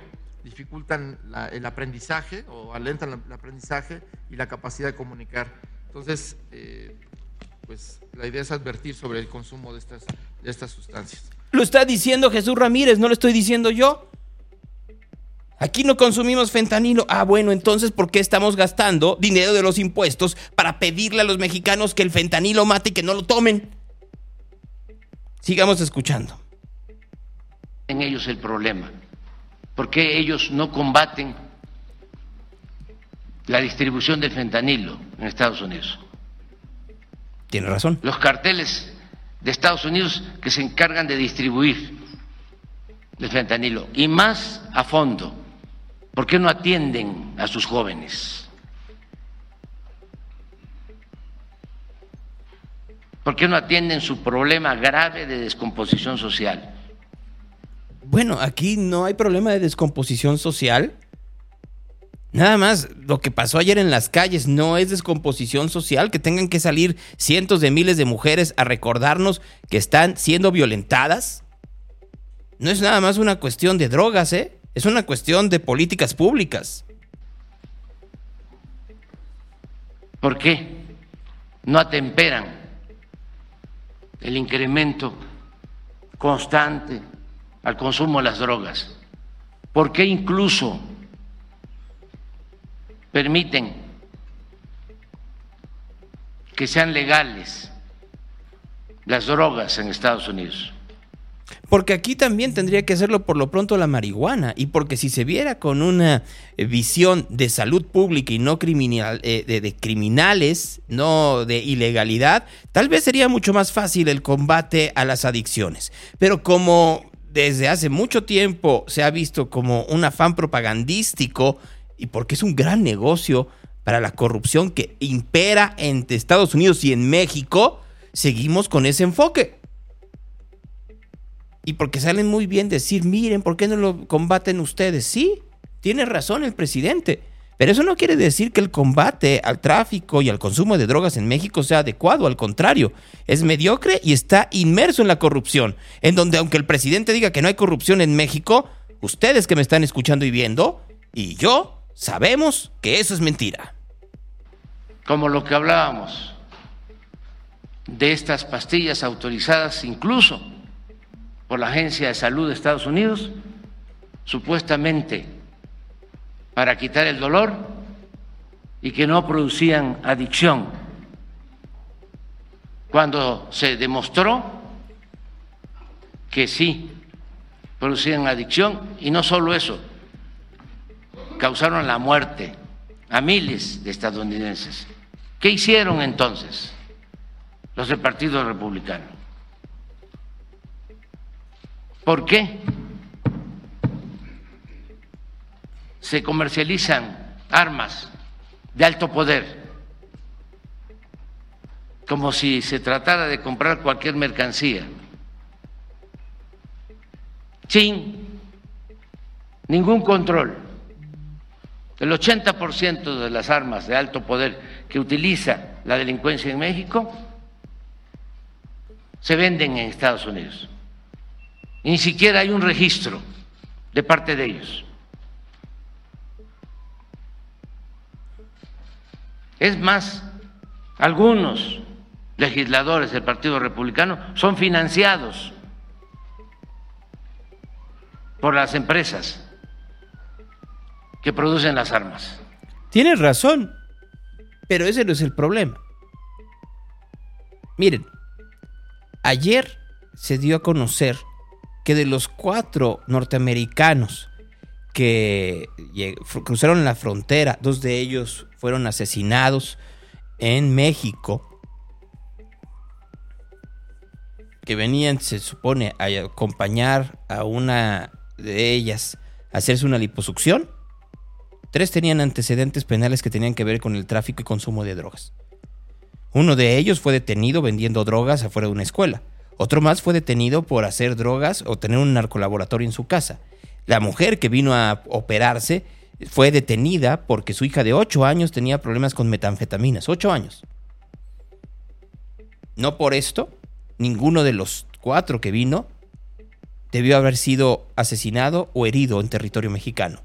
dificultan la- el aprendizaje o alentan la- el aprendizaje y la capacidad de comunicar. Entonces, eh, pues la idea es advertir sobre el consumo de estas, de estas sustancias. Lo está diciendo Jesús Ramírez, no lo estoy diciendo yo. Aquí no consumimos fentanilo. Ah, bueno, entonces, ¿por qué estamos gastando dinero de los impuestos para pedirle a los mexicanos que el fentanilo mate y que no lo tomen? Sigamos escuchando. en ellos el problema? ¿Por qué ellos no combaten la distribución de fentanilo en Estados Unidos? Tiene razón. Los carteles de Estados Unidos que se encargan de distribuir el fentanilo y más a fondo, ¿por qué no atienden a sus jóvenes? ¿Por qué no atienden su problema grave de descomposición social? Bueno, aquí no hay problema de descomposición social. Nada más, lo que pasó ayer en las calles no es descomposición social, que tengan que salir cientos de miles de mujeres a recordarnos que están siendo violentadas. No es nada más una cuestión de drogas, ¿eh? Es una cuestión de políticas públicas. ¿Por qué no atemperan el incremento constante al consumo de las drogas? ¿Por qué incluso permiten que sean legales las drogas en Estados Unidos? Porque aquí también tendría que hacerlo por lo pronto la marihuana. Y porque si se viera con una eh, visión de salud pública y no criminal, eh, de, de criminales, no de ilegalidad, tal vez sería mucho más fácil el combate a las adicciones. Pero como desde hace mucho tiempo se ha visto como un afán propagandístico y porque es un gran negocio para la corrupción que impera entre Estados Unidos y en México, seguimos con ese enfoque. Y porque salen muy bien decir, miren, ¿por qué no lo combaten ustedes? Sí, tiene razón el presidente. Pero eso no quiere decir que el combate al tráfico y al consumo de drogas en México sea adecuado, al contrario, es mediocre y está inmerso en la corrupción, en donde aunque el presidente diga que no hay corrupción en México, ustedes que me están escuchando y viendo, y yo, sabemos que eso es mentira. Como lo que hablábamos de estas pastillas autorizadas incluso por la Agencia de Salud de Estados Unidos, supuestamente para quitar el dolor y que no producían adicción, cuando se demostró que sí producían adicción y no solo eso, causaron la muerte a miles de estadounidenses ¿Qué hicieron entonces los del Partido Republicano? ¿Por qué se comercializan armas de alto poder como si se tratara de comprar cualquier mercancía, sin ningún control? El 80% de las armas de alto poder que utiliza la delincuencia en México se venden en Estados Unidos. ni siquiera hay un registro de parte de ellos. Es más, algunos legisladores del Partido Republicano son financiados por las empresas que producen las armas. Tienes razón, pero ese no es el problema. Miren, ayer se dio a conocer que de los cuatro norteamericanos que cruzaron la frontera, dos de ellos fueron asesinados en México, que venían, se supone, a acompañar a una de ellas a hacerse una liposucción. Tres tenían antecedentes penales que tenían que ver con el tráfico y consumo de drogas. Uno de ellos fue detenido vendiendo drogas afuera de una escuela. Otro más fue detenido por hacer drogas o tener un narcolaboratorio en su casa. La mujer que vino a operarse fue detenida porque su hija de 8 años tenía problemas con metanfetaminas. 8 años. No por esto, ninguno de los cuatro que vino debió haber sido asesinado o herido en territorio mexicano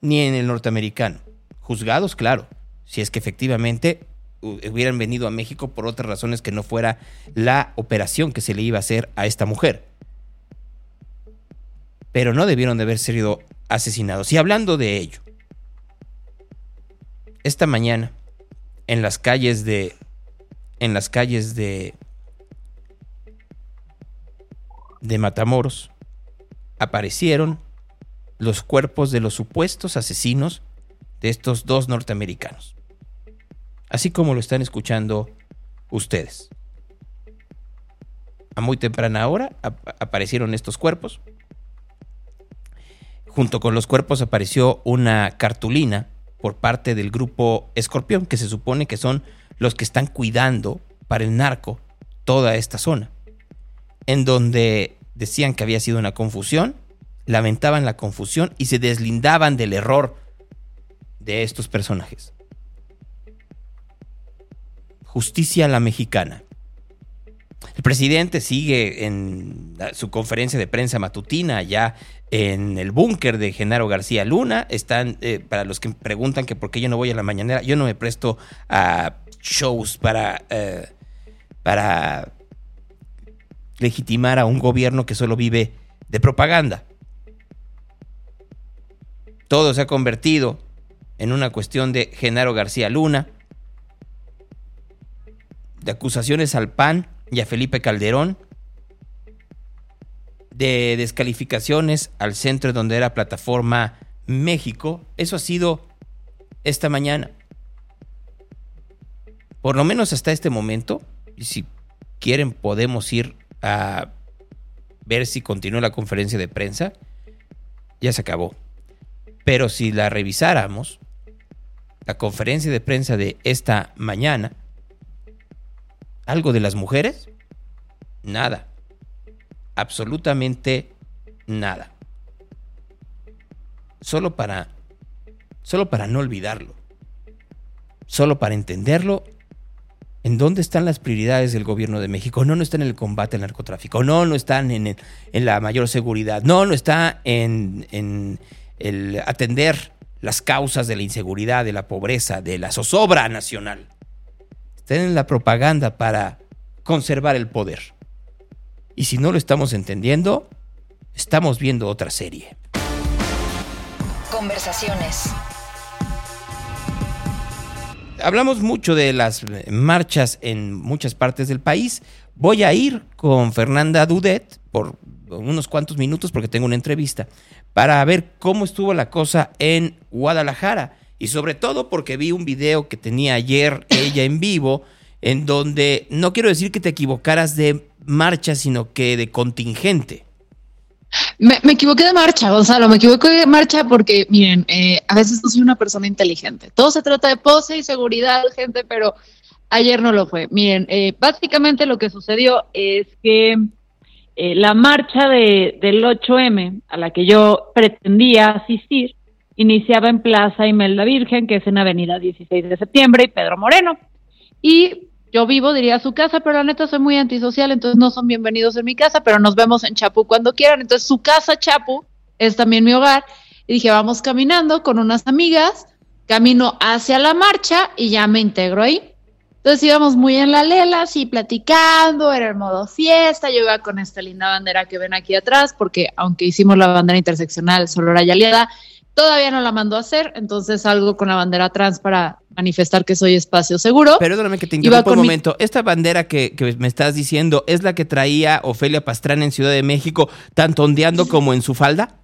ni en el norteamericano. Juzgados, claro, si es que efectivamente hubieran venido a México por otras razones que no fuera la operación que se le iba a hacer a esta mujer. Pero no debieron de haber sido asesinados. Y hablando de ello, esta mañana en las calles de en las calles de de Matamoros aparecieron los cuerpos de los supuestos asesinos de estos dos norteamericanos. Así como lo están escuchando ustedes. A muy temprana hora aparecieron estos cuerpos. Junto con los cuerpos apareció una cartulina por parte del grupo Escorpión, que se supone que son los que están cuidando para el narco toda esta zona, en donde decían que había sido una confusión lamentaban la confusión y se deslindaban del error de estos personajes. Justicia a la mexicana. El presidente sigue en su conferencia de prensa matutina allá en el búnker de Genaro García Luna. Están, eh, para los que preguntan que por qué yo no voy a la mañanera, yo no me presto a shows para, eh, para legitimar a un gobierno que solo vive de propaganda todo se ha convertido en una cuestión de Genaro García Luna, de acusaciones al PAN y a Felipe Calderón, de descalificaciones al centro donde era plataforma México. Eso ha sido esta mañana. Por lo menos hasta este momento, y si quieren podemos ir a ver si continúa la conferencia de prensa, ya se acabó. Pero si la revisáramos, la conferencia de prensa de esta mañana, algo de las mujeres, nada. Absolutamente nada. Solo para solo para no olvidarlo. Solo para entenderlo ¿En dónde están las prioridades del gobierno de México? No, no están en el combate al narcotráfico. No, no están en, en la mayor seguridad. No, no está en, en, el atender las causas de la inseguridad, de la pobreza, de la zozobra nacional. Están en la propaganda para conservar el poder. Y si no lo estamos entendiendo, estamos viendo otra serie. Conversaciones. Hablamos mucho de las marchas en muchas partes del país. Voy a ir con Fernanda Dudet por unos cuantos minutos porque tengo una entrevista para ver cómo estuvo la cosa en Guadalajara y sobre todo porque vi un video que tenía ayer ella en vivo, en donde no quiero decir que te equivocaras de marcha, sino que de contingente. Me, me equivoqué de marcha, Gonzalo, me equivoqué de marcha porque, miren, eh, a veces no soy una persona inteligente. Todo se trata de pose y seguridad, gente, pero ayer no lo fue. Miren, eh, básicamente lo que sucedió es que eh, la marcha de, del 8M, a la que yo pretendía asistir, iniciaba en Plaza Imelda Virgen, que es en Avenida 16 de Septiembre, y Pedro Moreno. Y yo vivo, diría, su casa, pero la neta soy muy antisocial, entonces no son bienvenidos en mi casa, pero nos vemos en Chapu cuando quieran. Entonces su casa, Chapu, es también mi hogar. Y dije, vamos caminando con unas amigas, camino hacia la marcha y ya me integro ahí. Entonces íbamos muy en la lela, así platicando, era el modo fiesta, yo iba con esta linda bandera que ven aquí atrás, porque aunque hicimos la bandera interseccional Solora y Aliada, todavía no la mandó a hacer, entonces salgo con la bandera trans para manifestar que soy espacio seguro. Perdóname que te interrumpa un momento. Esta bandera que, que, me estás diciendo, ¿es la que traía Ofelia Pastrana en Ciudad de México, tanto ondeando como en su falda?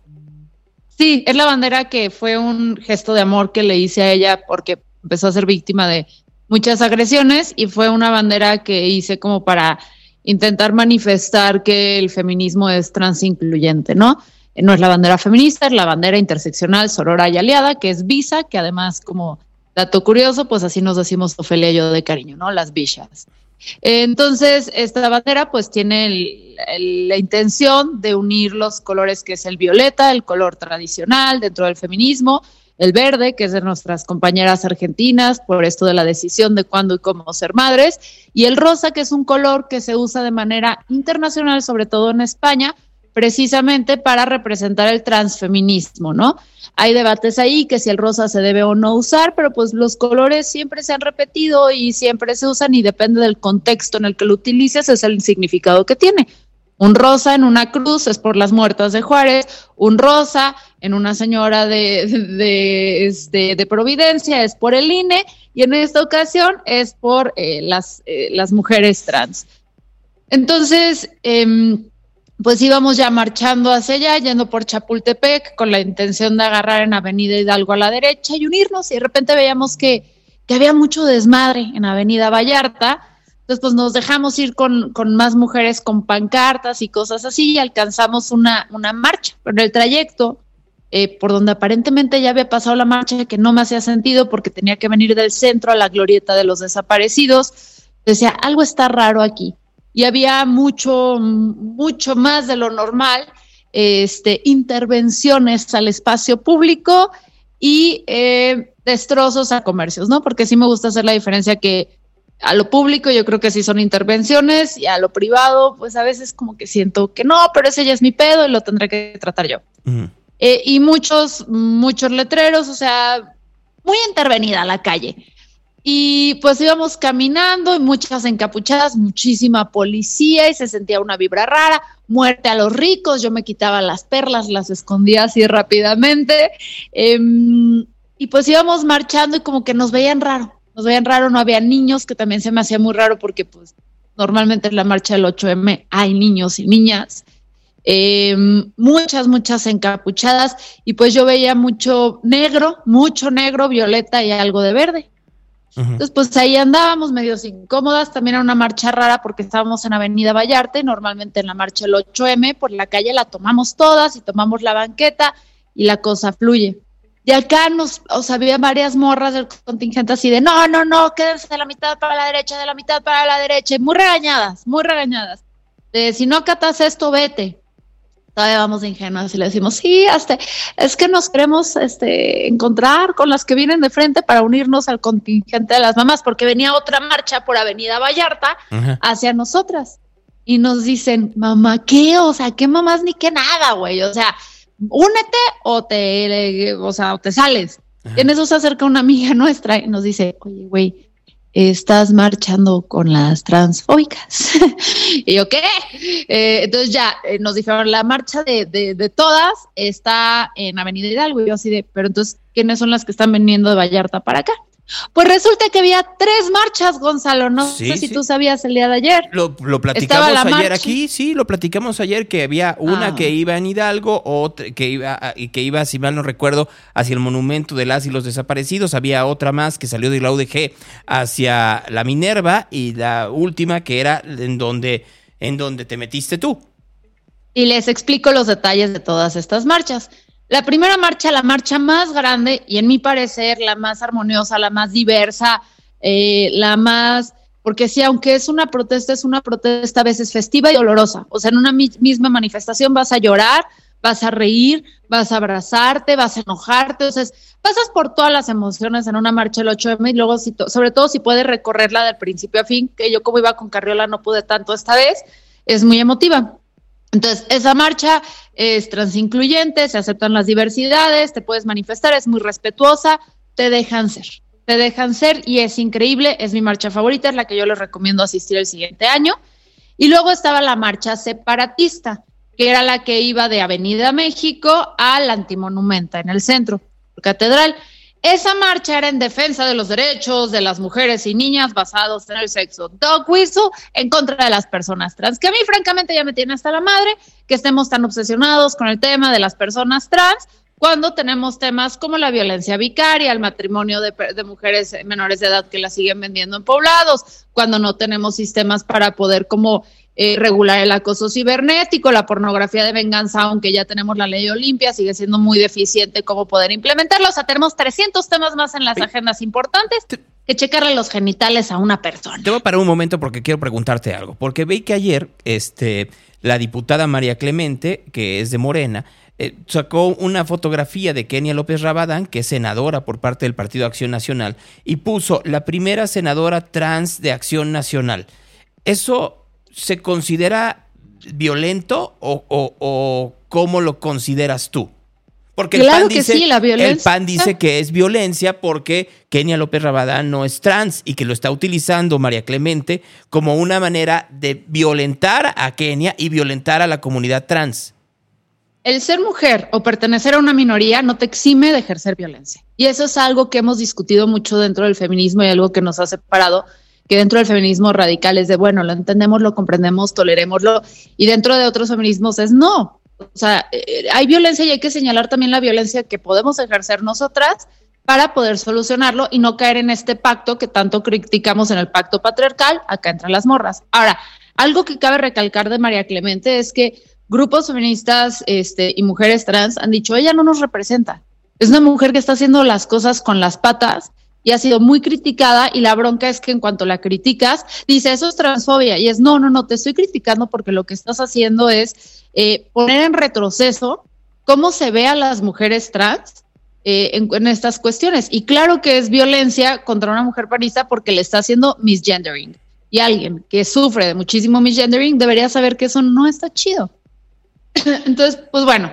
Sí, es la bandera que fue un gesto de amor que le hice a ella porque empezó a ser víctima de muchas agresiones y fue una bandera que hice como para intentar manifestar que el feminismo es transincluyente, ¿no? No es la bandera feminista, es la bandera interseccional, sorora y aliada, que es visa, que además, como dato curioso, pues así nos decimos Ofelia y yo de cariño, ¿no? Las bichas. Entonces, esta bandera pues tiene la intención de unir los colores que es el violeta, el color tradicional dentro del feminismo, el verde, que es de nuestras compañeras argentinas, por esto de la decisión de cuándo y cómo ser madres, y el rosa, que es un color que se usa de manera internacional, sobre todo en España, precisamente para representar el transfeminismo, ¿no? Hay debates ahí que si el rosa se debe o no usar, pero pues los colores siempre se han repetido y siempre se usan y depende del contexto en el que lo utilices, es el significado que tiene. Un rosa en una cruz es por las muertas de Juárez, un rosa en una señora de, de, este, de Providencia es por el INE y en esta ocasión es por eh, las, eh, las mujeres trans. Entonces, eh, pues íbamos ya marchando hacia allá, yendo por Chapultepec, con la intención de agarrar en Avenida Hidalgo a la derecha y unirnos, y de repente veíamos que, que había mucho desmadre en Avenida Vallarta, entonces pues nos dejamos ir con, con, más mujeres con pancartas y cosas así, y alcanzamos una, una marcha, pero el trayecto, eh, por donde aparentemente ya había pasado la marcha, que no me hacía sentido porque tenía que venir del centro a la glorieta de los desaparecidos, decía, algo está raro aquí y había mucho, mucho más de lo normal, este, intervenciones al espacio público y eh, destrozos a comercios, ¿no? Porque sí me gusta hacer la diferencia que a lo público yo creo que sí son intervenciones y a lo privado, pues a veces como que siento que no, pero ese ya es mi pedo y lo tendré que tratar yo. Uh -huh. eh, y muchos, muchos letreros, o sea, muy intervenida la calle. Y pues íbamos caminando y muchas encapuchadas, muchísima policía y se sentía una vibra rara, muerte a los ricos, yo me quitaba las perlas, las escondía así rápidamente. Eh, y pues íbamos marchando y como que nos veían raro, nos veían raro, no había niños, que también se me hacía muy raro porque pues normalmente en la marcha del 8M hay niños y niñas. Eh, muchas, muchas encapuchadas y pues yo veía mucho negro, mucho negro, violeta y algo de verde. Entonces, pues ahí andábamos medios incómodas, también era una marcha rara porque estábamos en Avenida Vallarta y normalmente en la marcha el 8M por la calle la tomamos todas y tomamos la banqueta y la cosa fluye. Y acá nos, o había varias morras del contingente así de, no, no, no, quédense de la mitad para la derecha, de la mitad para la derecha, y muy regañadas, muy regañadas. De, si no acatas esto, vete todavía vamos de ingenuas y le decimos, sí, hasta, es que nos queremos este, encontrar con las que vienen de frente para unirnos al contingente de las mamás, porque venía otra marcha por Avenida Vallarta Ajá. hacia nosotras. Y nos dicen, mamá, ¿qué? O sea, ¿qué mamás ni qué nada, güey? O sea, únete o te, o sea, o te sales. Ajá. Y en eso se acerca una amiga nuestra y nos dice, oye, güey, estás marchando con las transfóbicas. *laughs* y yo, ¿qué? Eh, entonces ya eh, nos dijeron, la marcha de, de, de, todas está en Avenida Hidalgo. Y yo así de, pero entonces, ¿quiénes son las que están viniendo de Vallarta para acá? Pues resulta que había tres marchas, Gonzalo. No Sí, sé si sí. tú sabías el día de ayer. Lo, platicamos la ayer marcha. aquí, sí, lo platicamos ayer que había una Ah. que iba en Hidalgo, otra que iba a- y que iba, si mal no recuerdo, hacia el monumento de las y los desaparecidos, había otra más que salió de la UDG hacia la Minerva y la última que era en donde en donde te metiste tú. y les explico los detalles de todas estas marchas. La primera marcha, la marcha más grande y en mi parecer la más armoniosa, la más diversa, eh, la más, porque sí, aunque es una protesta, es una protesta a veces festiva y dolorosa. O sea, en una mi- misma manifestación vas a llorar, vas a reír, vas a abrazarte, vas a enojarte, o sea, pasas por todas las emociones en una marcha el 8M y luego, si to- sobre todo si puedes recorrerla del principio a fin, que yo como iba con Carriola no pude tanto esta vez, es muy emotiva. Entonces, esa marcha es transincluyente, se aceptan las diversidades, te puedes manifestar, es muy respetuosa, te dejan ser. Te dejan ser y es increíble, es mi marcha favorita, es la que yo les recomiendo asistir el siguiente año. Y luego estaba la marcha separatista, que era la que iba de Avenida México al Antimonumenta en el centro, Catedral. Esa marcha era en defensa de los derechos de las mujeres y niñas basados en el sexo. Dog whistle en contra de las personas trans, que a mí francamente ya me tiene hasta la madre que estemos tan obsesionados con el tema de las personas trans cuando tenemos temas como la violencia vicaria, el matrimonio de, de mujeres menores de edad que la siguen vendiendo en poblados, cuando no tenemos sistemas para poder como eh, regular el acoso cibernético, la pornografía de venganza, aunque ya tenemos la ley Olimpia, sigue siendo muy deficiente cómo poder implementarlo. O sea, tenemos 300 temas más en las agendas importantes que checarle los genitales a una persona. Te voy a parar un momento porque quiero preguntarte algo. Porque vi que ayer este, la diputada María Clemente, que es de Morena, eh, sacó una fotografía de Kenia López Rabadán, que es senadora por parte del Partido Acción Nacional, y puso la primera senadora trans de Acción Nacional. ¿Eso se considera violento o, o- o cómo lo consideras tú? Porque Claro el PAN que dice, sí, la violencia. El PAN dice que es violencia porque Kenia López Rabadán no es trans y que lo está utilizando María Clemente como una manera de violentar a Kenia y violentar a la comunidad trans. El ser mujer o pertenecer a una minoría no te exime de ejercer violencia. Y eso es algo que hemos discutido mucho dentro del feminismo y algo que nos ha separado, que dentro del feminismo radical es de, bueno, lo entendemos, lo comprendemos, tolerémoslo, y dentro de otros feminismos es no. O sea, eh, hay violencia y hay que señalar también la violencia que podemos ejercer nosotras para poder solucionarlo y no caer en este pacto que tanto criticamos en el pacto patriarcal, acá entre las morras. Ahora, algo que cabe recalcar de María Clemente es que grupos feministas este, y mujeres trans han dicho, ella no nos representa. Es una mujer que está haciendo las cosas con las patas y ha sido muy criticada y la bronca es que en cuanto la criticas, dice, eso es transfobia y es, no, no, no, te estoy criticando porque lo que estás haciendo es eh, poner en retroceso cómo se ve a las mujeres trans eh, en, en estas cuestiones. Y claro que es violencia contra una mujer panista porque le está haciendo misgendering. Y alguien que sufre de muchísimo misgendering debería saber que eso no está chido. *coughs* Entonces, pues bueno,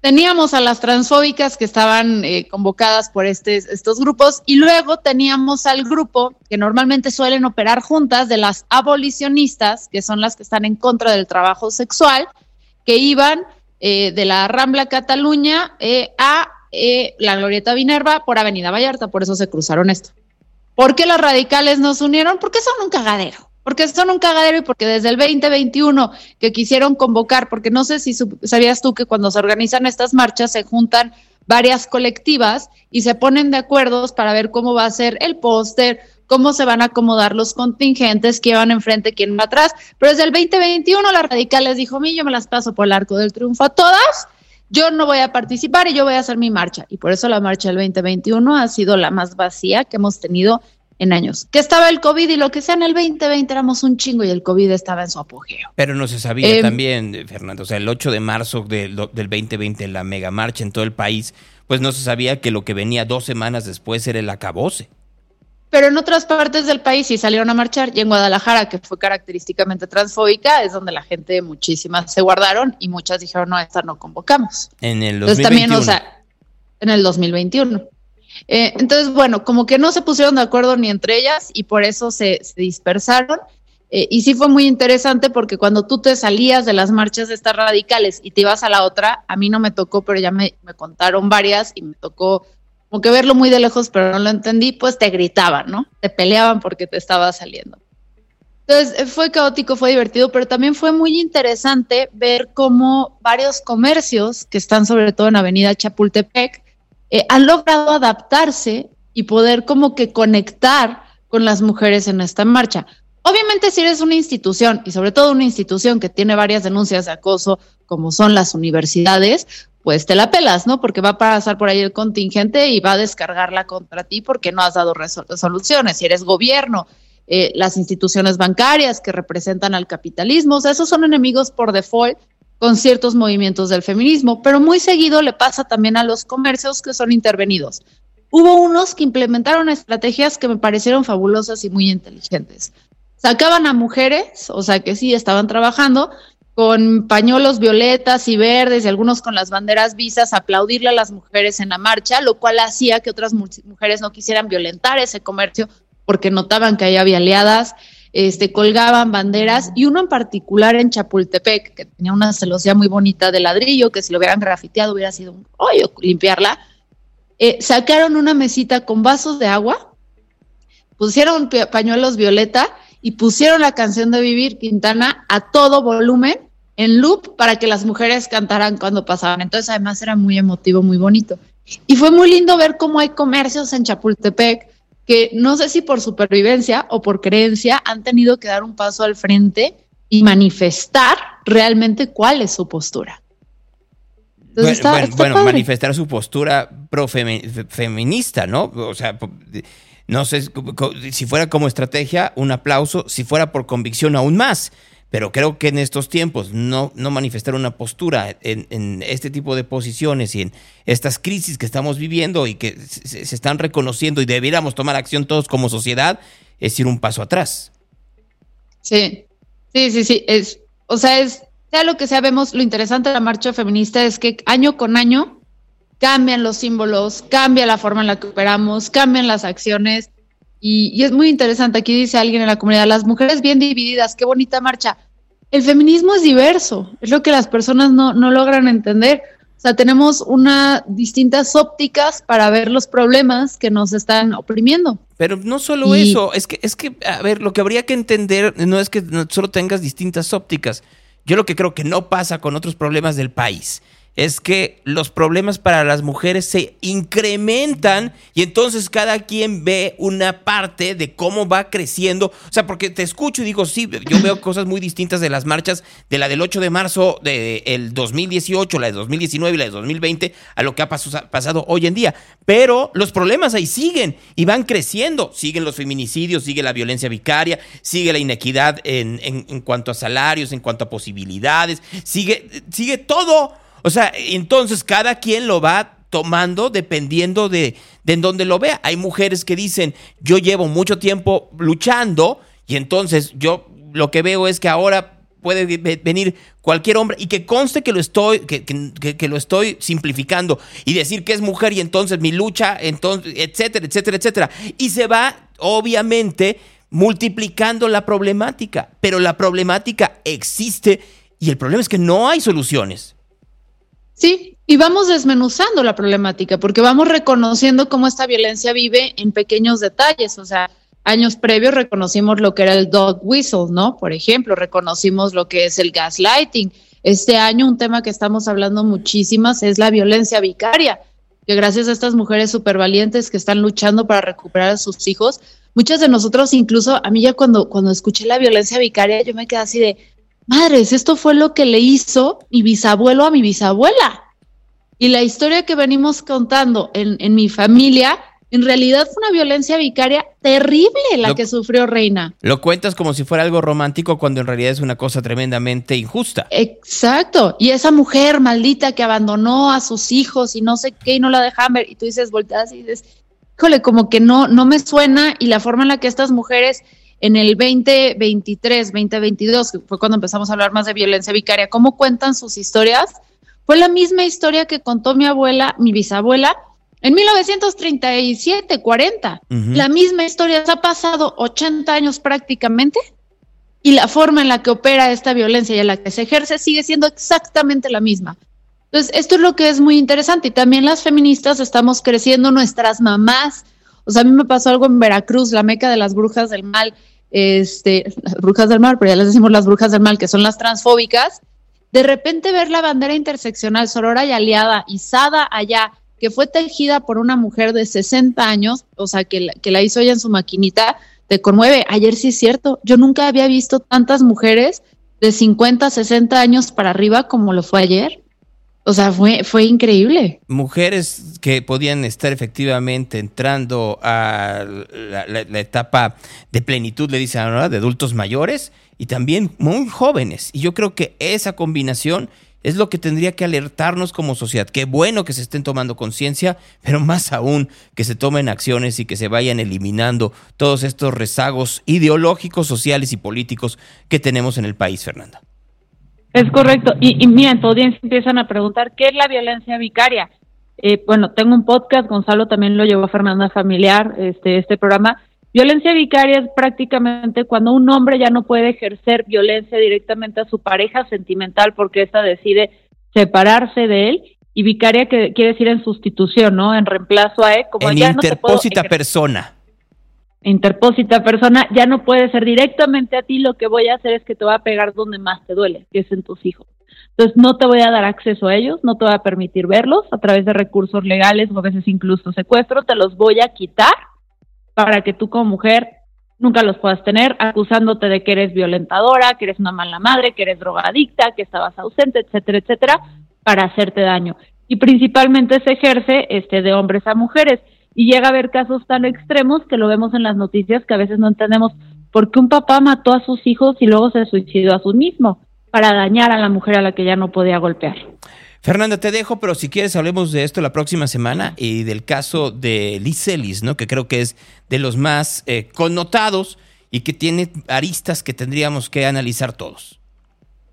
teníamos a las transfóbicas que estaban eh, convocadas por este, estos grupos y luego teníamos al grupo que normalmente suelen operar juntas de las abolicionistas, que son las que están en contra del trabajo sexual, que iban eh, de la Rambla Cataluña eh, a eh, la Glorieta Minerva por Avenida Vallarta, por eso se cruzaron esto. ¿Por qué los radicales nos unieron? Porque son un cagadero porque son un cagadero y porque desde el 2021 que quisieron convocar, porque no sé si sabías tú que cuando se organizan estas marchas se juntan varias colectivas y se ponen de acuerdos para ver cómo va a ser el póster, cómo se van a acomodar los contingentes, quién van enfrente, quién va atrás. Pero desde el 2021 las radicales dijo, mí yo me las paso por el arco del triunfo a todas, yo no voy a participar y yo voy a hacer mi marcha. Y por eso la marcha del 2021 ha sido la más vacía que hemos tenido en años. Que estaba el COVID y lo que sea en el 2020 éramos un chingo y el COVID estaba en su apogeo. Pero no se sabía Eh, también, Fernando, o sea, el 8 de marzo del, del 2020, la mega marcha en todo el país, pues no se sabía que lo que venía dos semanas después era el acabose. Pero en otras partes del país sí salieron a marchar y en Guadalajara, que fue característicamente transfóbica, es donde la gente muchísimas se guardaron y muchas dijeron, no, esta no convocamos. En el 2021. Entonces también, o sea, en el 2021. Eh, entonces, bueno, como que no se pusieron de acuerdo ni entre ellas y por eso se, dispersaron. Eh, y sí fue muy interesante porque cuando tú te salías de las marchas de estas radicales y te ibas a la otra, a mí no me tocó, pero ya me, me contaron varias y me tocó como que verlo muy de lejos, pero no lo entendí, pues te gritaban, ¿no? Te peleaban porque te estaba saliendo. Entonces eh, fue caótico, fue divertido, pero también fue muy interesante ver cómo varios comercios que están sobre todo en Avenida Chapultepec eh, han logrado adaptarse y poder como que conectar con las mujeres en esta marcha. Obviamente si eres una institución y sobre todo una institución que tiene varias denuncias de acoso como son las universidades, pues te la pelas, ¿no? Porque va a pasar por ahí el contingente y va a descargarla contra ti porque no has dado soluciones. Si eres gobierno, eh, las instituciones bancarias que representan al capitalismo, esos son enemigos por default con ciertos movimientos del feminismo, pero muy seguido le pasa también a los comercios que son intervenidos. Hubo unos que implementaron estrategias que me parecieron fabulosas y muy inteligentes. Sacaban a mujeres, o sea que sí estaban trabajando, con pañuelos violetas y verdes y algunos con las banderas visas, aplaudirle a las mujeres en la marcha, lo cual hacía que otras mujeres no quisieran violentar ese comercio porque notaban que ahí había aliadas, este, colgaban banderas y uno en particular en Chapultepec, que tenía una celosía muy bonita de ladrillo, que si lo hubieran grafiteado hubiera sido un rollo limpiarla, eh, sacaron una mesita con vasos de agua, pusieron pañuelos violeta y pusieron la canción de Vivir Quintana a todo volumen en loop para que las mujeres cantaran cuando pasaban. Entonces, además era muy emotivo, muy bonito. Y fue muy lindo ver cómo hay comercios en Chapultepec que no sé si por supervivencia o por creencia han tenido que dar un paso al frente y manifestar realmente cuál es su postura. bueno, manifestar su postura profeminista, ¿no? O sea, no sé si fuera como estrategia, un aplauso, si fuera por convicción, aún más. Pero creo que en estos tiempos no, no manifestar una postura en, este tipo de posiciones y en estas crisis que estamos viviendo y que se, están reconociendo y debiéramos tomar acción todos como sociedad es ir un paso atrás. Sí, sí, sí, sí. Es, o sea, es, sea lo que sea, vemos lo interesante de la marcha feminista es que año con año cambian los símbolos, cambia la forma en la que operamos, cambian las acciones y, es muy interesante, aquí dice alguien en la comunidad, las mujeres bien divididas, qué bonita marcha. El feminismo es diverso, es lo que las personas no, logran entender. O sea, tenemos una distintas ópticas para ver los problemas que nos están oprimiendo. Pero no solo eso, es que, es que, a ver, lo que habría que entender no es que solo tengas distintas ópticas. Yo lo que creo que no pasa con otros problemas del país es que los problemas para las mujeres se incrementan y entonces cada quien ve una parte de cómo va creciendo. O sea, porque te escucho y digo, sí, yo veo *clears throat* cosas muy distintas de las marchas de la del 8 de marzo del 2018, la de 2019 y la de 2020 a lo que ha pasado hoy en día. Pero los problemas ahí siguen y van creciendo. Siguen los feminicidios, sigue la violencia vicaria, sigue la inequidad en, en cuanto a salarios, en cuanto a posibilidades, sigue, sigue todo. O sea, entonces cada quien lo va tomando dependiendo de, de en donde lo vea. Hay mujeres que dicen, yo llevo mucho tiempo luchando y entonces yo lo que veo es que ahora puede venir cualquier hombre y que conste que lo estoy que, que, lo estoy simplificando y decir que es mujer y entonces mi lucha entonces etcétera etcétera etcétera. Y se va obviamente multiplicando la problemática. Pero la problemática existe y el problema es que no hay soluciones Sí, y vamos desmenuzando la problemática porque vamos reconociendo cómo esta violencia vive en pequeños detalles, o sea, años previos reconocimos lo que era el dog whistle, ¿no? Por ejemplo, reconocimos lo que es el gaslighting. Este año un tema que estamos hablando muchísimas es la violencia vicaria, que gracias a estas mujeres súper valientes que están luchando para recuperar a sus hijos, muchas de nosotros incluso, a mí ya cuando, cuando escuché la violencia vicaria, yo me quedé así de, madres, esto fue lo que le hizo mi bisabuelo a mi bisabuela. Y la historia que venimos contando en, mi familia, en realidad fue una violencia vicaria terrible la que sufrió Reina. Lo cuentas como si fuera algo romántico cuando en realidad es una cosa tremendamente injusta. Exacto. Y esa mujer maldita que abandonó a sus hijos y no sé qué y no la dejaban ver. Y tú dices, volteas y dices, híjole, como que no, no me suena. Y la forma en la que estas mujeres en el 2023, 2022, que fue cuando empezamos a hablar más de violencia vicaria, cómo cuentan sus historias, fue la misma historia que contó mi abuela, mi bisabuela, en 1937, 40. La misma historia, ha pasado 80 años prácticamente y la forma en la que opera esta violencia y en la que se ejerce sigue siendo exactamente la misma. Entonces, esto es lo que es muy interesante. Y también las feministas estamos creciendo, nuestras mamás. O sea, a mí me pasó algo en Veracruz, la meca de las brujas del mal, este, brujas del mal, pero ya les decimos las brujas del mal, que son las transfóbicas. De repente ver la bandera interseccional sorora y aliada izada allá, que fue tejida por una mujer de 60 años, o sea, que la, que la hizo ella en su maquinita, te conmueve. Ayer sí es cierto, yo nunca había visto tantas mujeres de 50, 60 años para arriba como lo fue ayer. O sea, fue, fue increíble. Mujeres que podían estar efectivamente entrando a la, etapa de plenitud, le dicen ahora, de adultos mayores y también muy jóvenes. Y yo creo que esa combinación es lo que tendría que alertarnos como sociedad. Qué bueno que se estén tomando conciencia, pero más aún que se tomen acciones y que se vayan eliminando todos estos rezagos ideológicos, sociales y políticos que tenemos en el país, Fernanda. Es correcto. Y, y mira, en tu audiencia empiezan a preguntar, ¿qué es la violencia vicaria? Eh, bueno, tengo un podcast, Gonzalo también lo llevó a Fernanda Familiar, este, este programa. Violencia vicaria es prácticamente cuando un hombre ya no puede ejercer violencia directamente a su pareja sentimental porque ésta decide separarse de él. Y vicaria que quiere decir en sustitución, ¿no? En reemplazo a él, como en ya no te puedo interpósita ejer- persona. Interpósita persona, ya no puede ser directamente a ti, lo que voy a hacer es que te voy a pegar donde más te duele, que es en tus hijos. Entonces no te voy a dar acceso a ellos, no te voy a permitir verlos a través de recursos legales o a veces incluso secuestro, te los voy a quitar para que tú como mujer nunca los puedas tener, acusándote de que eres violentadora, que eres una mala madre, que eres drogadicta, que estabas ausente, etcétera, etcétera, para hacerte daño. Y principalmente se ejerce este de hombres a mujeres y llega a haber casos tan extremos que lo vemos en las noticias que a veces no entendemos por qué un papá mató a sus hijos y luego se suicidó a sí mismo para dañar a la mujer a la que ya no podía golpear. Fernanda, te dejo, pero si quieres hablemos de esto la próxima semana y del caso de Liz Ellis, ¿no? Que creo que es de los más eh, connotados y que tiene aristas que tendríamos que analizar todos.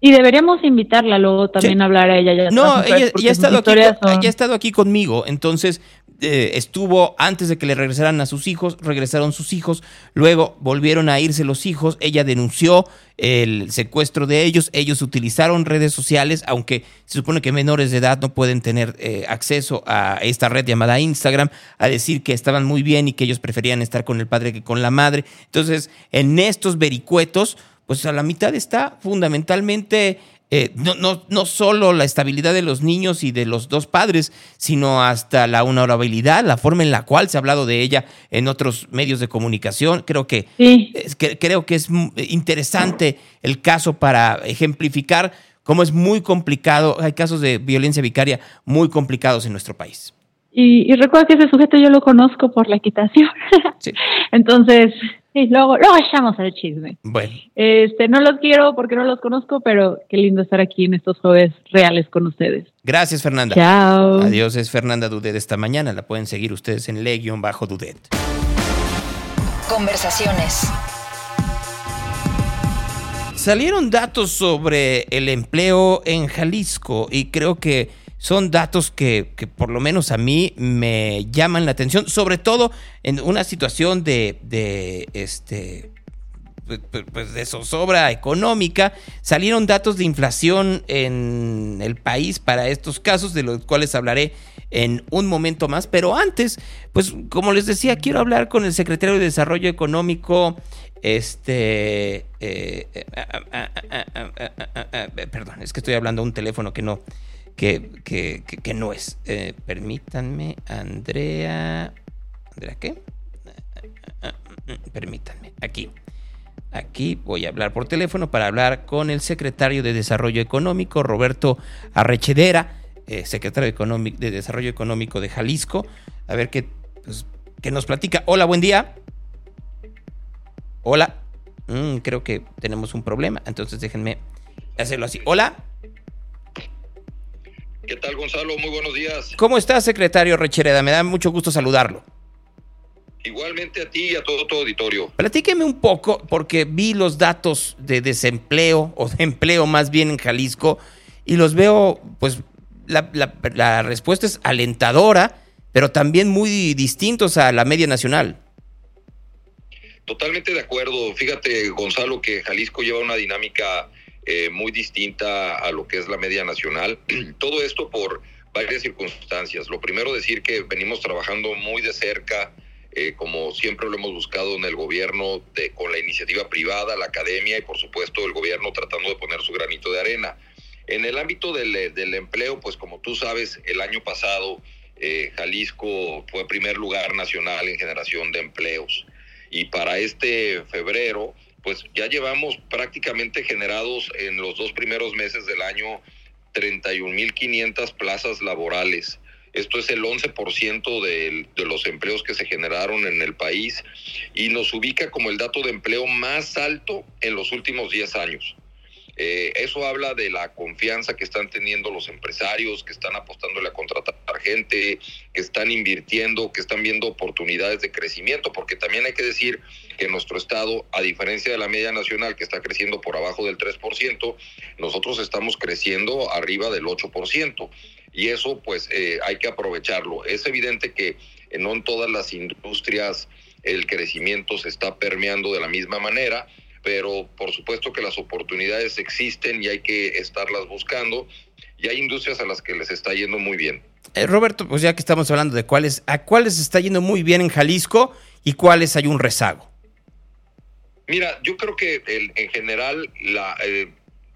Y deberíamos invitarla luego también a hablar a ella. y a No, ella, ella ha estado aquí, son- ella ha estado aquí conmigo, entonces eh, estuvo antes de que le regresaran a sus hijos, regresaron sus hijos, luego volvieron a irse los hijos, ella denunció el secuestro de ellos, ellos utilizaron redes sociales, aunque se supone que menores de edad no pueden tener eh, acceso a esta red llamada Instagram, a decir que estaban muy bien y que ellos preferían estar con el padre que con la madre. Entonces, en estos vericuetos, pues a la mitad está fundamentalmente eh, no, no, no solo la estabilidad de los niños y de los dos padres, sino hasta la honorabilidad, la forma en la cual se ha hablado de ella en otros medios de comunicación. Creo que, es que- creo que es interesante el caso para ejemplificar cómo es muy complicado. Hay casos de violencia vicaria muy complicados en nuestro país. Y, y recuerda que ese sujeto yo lo conozco por la equitación. *laughs* Entonces, sí, luego, luego echamos el chisme. Bueno, Este, no los quiero porque no los conozco, pero qué lindo estar aquí en estos jueves reales con ustedes. gracias Fernanda. Chao. Adiós, es Fernanda Dudet esta mañana. La pueden seguir ustedes en le-dudet. Conversaciones. Salieron datos sobre el empleo en Jalisco y creo que son datos que, que por lo menos a mí me llaman la atención, sobre todo en una situación de, de este pues, pues, de zozobra económica. Salieron datos de inflación en el país para estos casos, de los cuales hablaré en un momento más. Pero antes, pues como les decía, quiero hablar con el secretario de Desarrollo Económico, este... eh, eh, ah, ah, ah, ah, ah, ah, ah, perdón, es que estoy hablando a un teléfono que no, que, que, que- que no es. Eh, permítanme, Andrea... ¿Andrea qué? Permítanme, aquí. Aquí voy a hablar por teléfono para hablar con el secretario de Desarrollo Económico, Roberto Arrechedera, eh, secretario de Desarrollo Económico de Jalisco, a ver qué, pues, qué nos platica. Hola, buen día. Hola. Mm, creo que tenemos un problema, entonces déjenme hacerlo así. Hola. ¿Qué tal, Gonzalo? Muy buenos días. ¿Cómo está, secretario Rechereda? Me da mucho gusto saludarlo. Igualmente a ti y a todo tu auditorio. Platíqueme un poco, porque vi los datos de desempleo, o de empleo más bien en Jalisco, y los veo, pues la, la- la respuesta es alentadora, pero también muy distintos a la media nacional. Totalmente de acuerdo. Fíjate, Gonzalo, que Jalisco lleva una dinámica eh, muy distinta a lo que es la media nacional. *clears throat* Todo esto por varias circunstancias. Lo primero decir que venimos trabajando muy de cerca, eh, como siempre lo hemos buscado en el gobierno, de, con la iniciativa privada, la academia y por supuesto el gobierno tratando de poner su granito de arena. En el ámbito del, del empleo, pues como tú sabes, el año pasado eh, Jalisco fue primer lugar nacional en generación de empleos. Y para este febrero, pues ya llevamos prácticamente generados en los dos primeros meses del año 31.500 plazas laborales. Esto es el 11% de, los empleos que se generaron en el país y nos ubica como el dato de empleo más alto en los últimos 10 años. Eh, eso habla de la confianza que están teniendo los empresarios, que están apostándole a contratar gente, que están invirtiendo, que están viendo oportunidades de crecimiento, porque también hay que decir que nuestro estado, a diferencia de la media nacional que está creciendo por abajo del 3%, nosotros estamos creciendo arriba del 8%. Y eso pues eh, hay que aprovecharlo. Es evidente que no en todas las industrias el crecimiento se está permeando de la misma manera pero por supuesto que las oportunidades existen y hay que estarlas buscando y hay industrias a las que les está yendo muy bien. Eh, Roberto, pues ya que estamos hablando de cuáles, ¿a cuáles está yendo muy bien en Jalisco y cuáles hay un rezago? Mira, yo creo que en general, la, eh,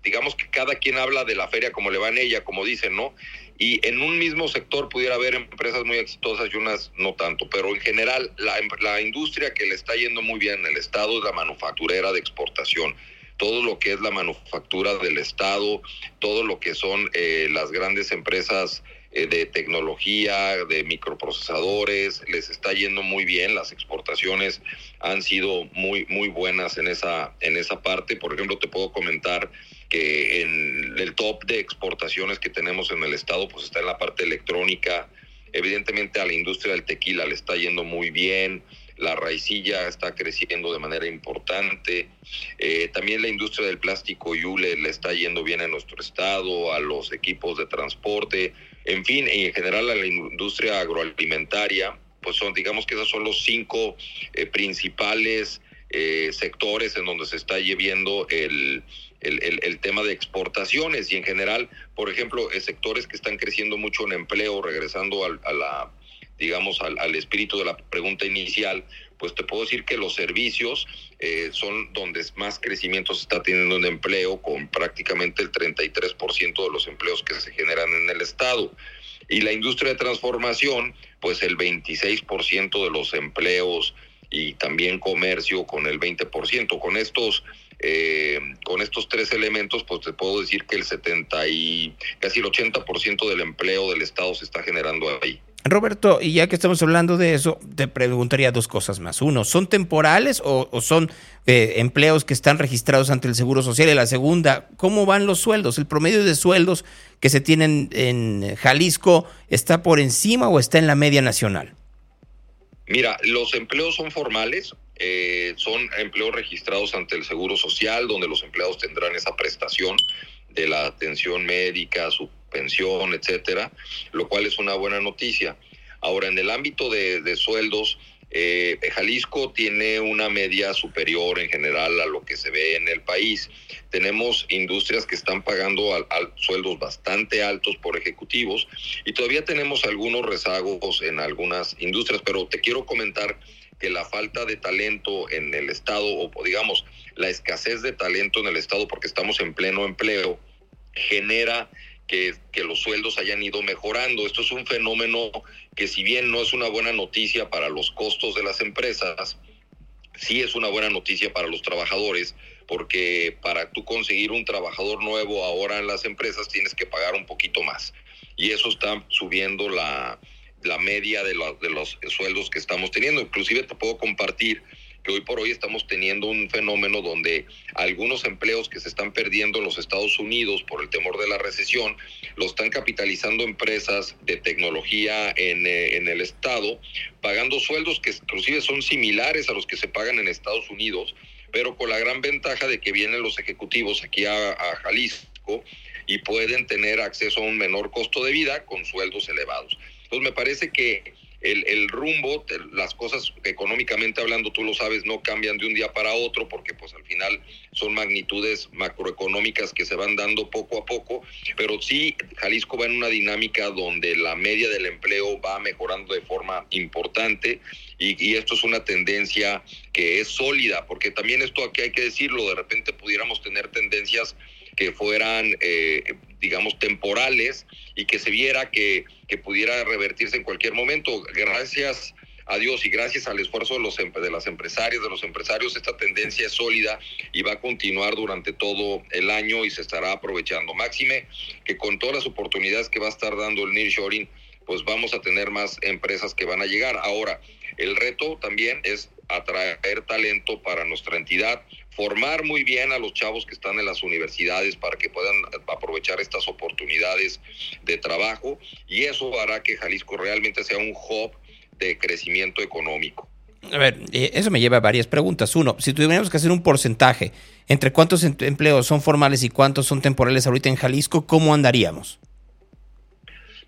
digamos que cada quien habla de la feria como le va en ella, como dicen, ¿no? y en un mismo sector pudiera haber empresas muy exitosas y unas no tanto, pero en general la, la industria que le está yendo muy bien en el Estado es la manufacturera de exportación todo lo que es la manufactura del Estado, todo lo que son eh, las grandes empresas eh, de tecnología, de microprocesadores, les está yendo muy bien, las exportaciones han sido muy, muy buenas en esa, en esa parte. Por ejemplo, te puedo comentar que en el top de exportaciones que tenemos en el estado, pues está en la parte electrónica. Evidentemente a la industria del tequila le está yendo muy bien, la raicilla está creciendo de manera importante. Eh, también la industria del plástico Yule le está yendo bien en nuestro estado, a los equipos de transporte, en fin, en general a la industria agroalimentaria, pues son, digamos que esos son los cinco eh, principales eh, sectores en donde se está llevando el, el, el, tema de exportaciones. Y en general, por ejemplo, sectores que están creciendo mucho en empleo, regresando al, a la digamos, al, al, espíritu de la pregunta inicial, pues te puedo decir que los servicios eh, son donde más crecimiento se está teniendo en empleo, con prácticamente el 33% de los empleos que se generan en el Estado. Y la industria de transformación, pues el 26% de los empleos y también comercio con el 20%. Con estos, eh, con estos tres elementos, pues te puedo decir que el 70 y casi el 80% del empleo del Estado se está generando ahí. Roberto, y ya que estamos hablando de eso, te preguntaría dos cosas más. Uno, ¿son temporales o, son eh, empleos que están registrados ante el Seguro Social? Y la segunda, ¿cómo van los sueldos? ¿El promedio de sueldos que se tienen en Jalisco está por encima o está en la media nacional? Mira, los empleos son formales, eh, son empleos registrados ante el Seguro Social, donde los empleados tendrán esa prestación de la atención médica, su pensión, etcétera, lo cual es una buena noticia. Ahora, en el ámbito de, sueldos, eh, Jalisco tiene una media superior en general a lo que se ve en el país. Tenemos industrias que están pagando al sueldos bastante altos por ejecutivos y todavía tenemos algunos rezagos en algunas industrias, pero te quiero comentar que la falta de talento en el Estado, o digamos, la escasez de talento en el Estado, porque estamos en pleno empleo, genera que, los sueldos hayan ido mejorando. Esto es un fenómeno que si bien no es una buena noticia para los costos de las empresas, sí es una buena noticia para los trabajadores, porque para tú conseguir un trabajador nuevo ahora en las empresas tienes que pagar un poquito más. Y eso está subiendo la, la media de, de los sueldos que estamos teniendo. Inclusive te puedo compartir que hoy por hoy estamos teniendo un fenómeno donde algunos empleos que se están perdiendo en los Estados Unidos por el temor de la recesión, lo están capitalizando empresas de tecnología en, eh, en el Estado, pagando sueldos que inclusive son similares a los que se pagan en Estados Unidos, pero con la gran ventaja de que vienen los ejecutivos aquí a, a Jalisco y pueden tener acceso a un menor costo de vida con sueldos elevados. Entonces me parece que el, el rumbo, las cosas económicamente hablando, tú lo sabes, no cambian de un día para otro porque pues al final son magnitudes macroeconómicas que se van dando poco a poco, pero sí Jalisco va en una dinámica donde la media del empleo va mejorando de forma importante y, y esto es una tendencia que es sólida, porque también esto aquí hay que decirlo, de repente pudiéramos tener tendencias que fueran, eh, digamos, temporales y que se viera que, que pudiera revertirse en cualquier momento. Gracias a Dios y gracias al esfuerzo de, los, em- de las empresarias, de los empresarios, esta tendencia es sólida y va a continuar durante todo el año y se estará aprovechando. Máxime que con todas las oportunidades que va a estar dando el nearshoring, pues vamos a tener más empresas que van a llegar. Ahora, el reto también es atraer talento para nuestra entidad, formar muy bien a los chavos que están en las universidades para que puedan aprovechar estas oportunidades de trabajo y eso hará que Jalisco realmente sea un hub de crecimiento económico. A ver, eh, eso me lleva a varias preguntas. Uno, si tuviéramos que hacer un porcentaje entre cuántos em- empleos son formales y cuántos son temporales ahorita en Jalisco, ¿cómo andaríamos?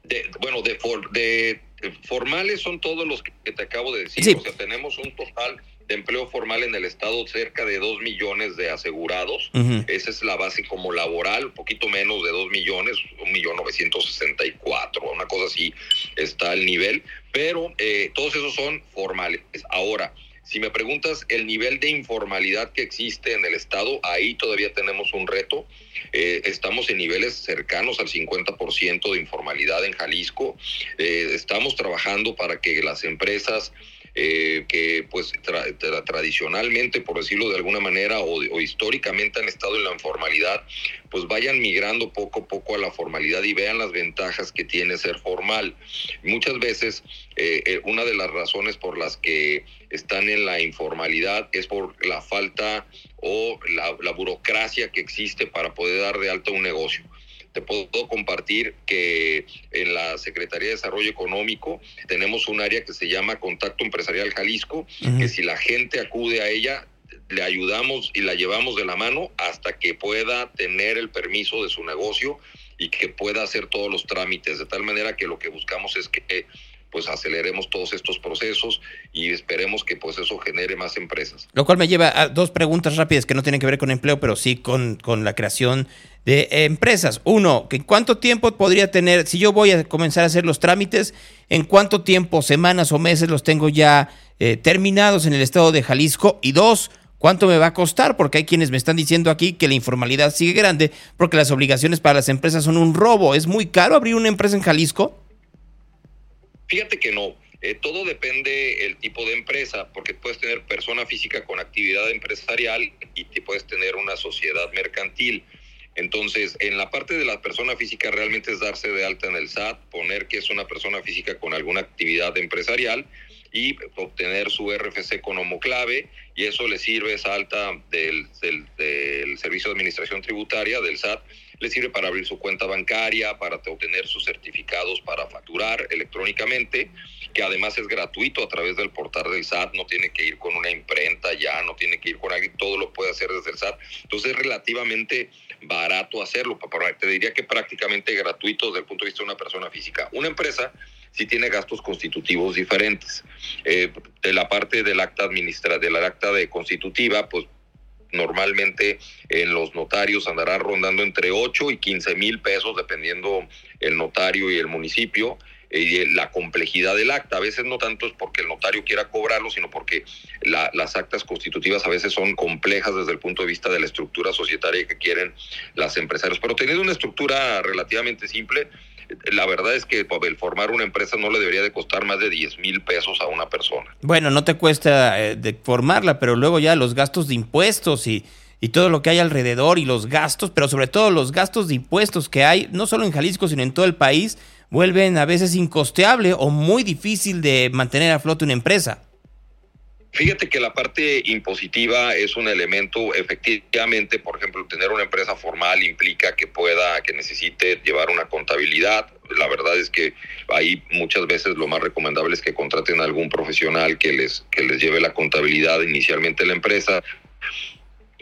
De, bueno, de, for- de- de formales son todos los que te acabo de decir. Sí. O sea, tenemos un total de empleo formal en el estado cerca de 2 millones de asegurados. Esa es la base como laboral, un poquito menos de 2 millones, un millón 964, una cosa así está el nivel. Pero eh, todos esos son formales. Ahora, si me preguntas el nivel de informalidad que existe en el estado, ahí todavía tenemos un reto. Eh, estamos en niveles cercanos al 50% de informalidad en Jalisco. Eh, estamos trabajando para que las empresas eh, que pues tra- tra- tradicionalmente, por decirlo de alguna manera, o, o históricamente han estado en la informalidad, pues vayan migrando poco a poco a la formalidad y vean las ventajas que tiene ser formal. Muchas veces eh, eh, una de las razones por las que están en la informalidad es por la falta o la, la burocracia que existe para poder dar de alta un negocio. Te puedo compartir que en la Secretaría de Desarrollo Económico tenemos un área que se llama Contacto Empresarial Jalisco, que si la gente acude a ella, le ayudamos y la llevamos de la mano hasta que pueda tener el permiso de su negocio y que pueda hacer todos los trámites, de tal manera que lo que buscamos es que pues aceleremos todos estos procesos y esperemos que pues eso genere más empresas. Lo cual me lleva a dos preguntas rápidas que no tienen que ver con empleo, pero sí con, con la creación de empresas. Uno, ¿en cuánto tiempo podría tener, si yo voy a comenzar a hacer los trámites, en cuánto tiempo, semanas o meses los tengo ya eh, terminados en el estado de Jalisco? Y dos, ¿cuánto me va a costar? Porque hay quienes me están diciendo aquí que la informalidad sigue grande porque las obligaciones para las empresas son un robo. ¿Es muy caro abrir una empresa en Jalisco? Fíjate que no. Eh, todo depende el tipo de empresa, porque puedes tener persona física con actividad empresarial y te puedes tener una sociedad mercantil. Entonces, en la parte de la persona física realmente es darse de alta en el SAT, poner que es una persona física con alguna actividad empresarial y obtener su RFC con homoclave y eso le sirve esa alta del, del, del Servicio de Administración Tributaria, del SAT, le sirve para abrir su cuenta bancaria, para te- obtener sus certificados para facturar electrónicamente, que además es gratuito a través del portal del SAT, no tiene que ir con una imprenta ya, no tiene que ir con alguien, todo lo puede hacer desde el SAT. Entonces es relativamente barato hacerlo, te diría que prácticamente gratuito desde el punto de vista de una persona física. Una empresa sí tiene gastos constitutivos diferentes. Eh, de la parte del acta administra, del acta de constitutiva, pues normalmente en los notarios andará rondando entre 8 y 15 mil pesos, dependiendo el notario y el municipio eh, y la complejidad del acta. A veces no tanto es porque el notario quiera cobrarlo, sino porque la- las actas constitutivas a veces son complejas desde el punto de vista de la estructura societaria que quieren las empresarios. Pero teniendo una estructura relativamente simple, la verdad es que el formar una empresa no le debería de costar más de 10 mil pesos a una persona. Bueno, no te cuesta eh, de formarla, pero luego ya los gastos de impuestos y, y todo lo que hay alrededor y los gastos, pero sobre todo los gastos de impuestos que hay, no solo en Jalisco, sino en todo el país, vuelven a veces incosteable o muy difícil de mantener a flote una empresa. Fíjate que la parte impositiva es un elemento, efectivamente, por ejemplo, tener una empresa formal implica que pueda, que necesite llevar una contabilidad. La verdad es que ahí muchas veces lo más recomendable es que contraten a algún profesional que les, que les lleve la contabilidad inicialmente la empresa.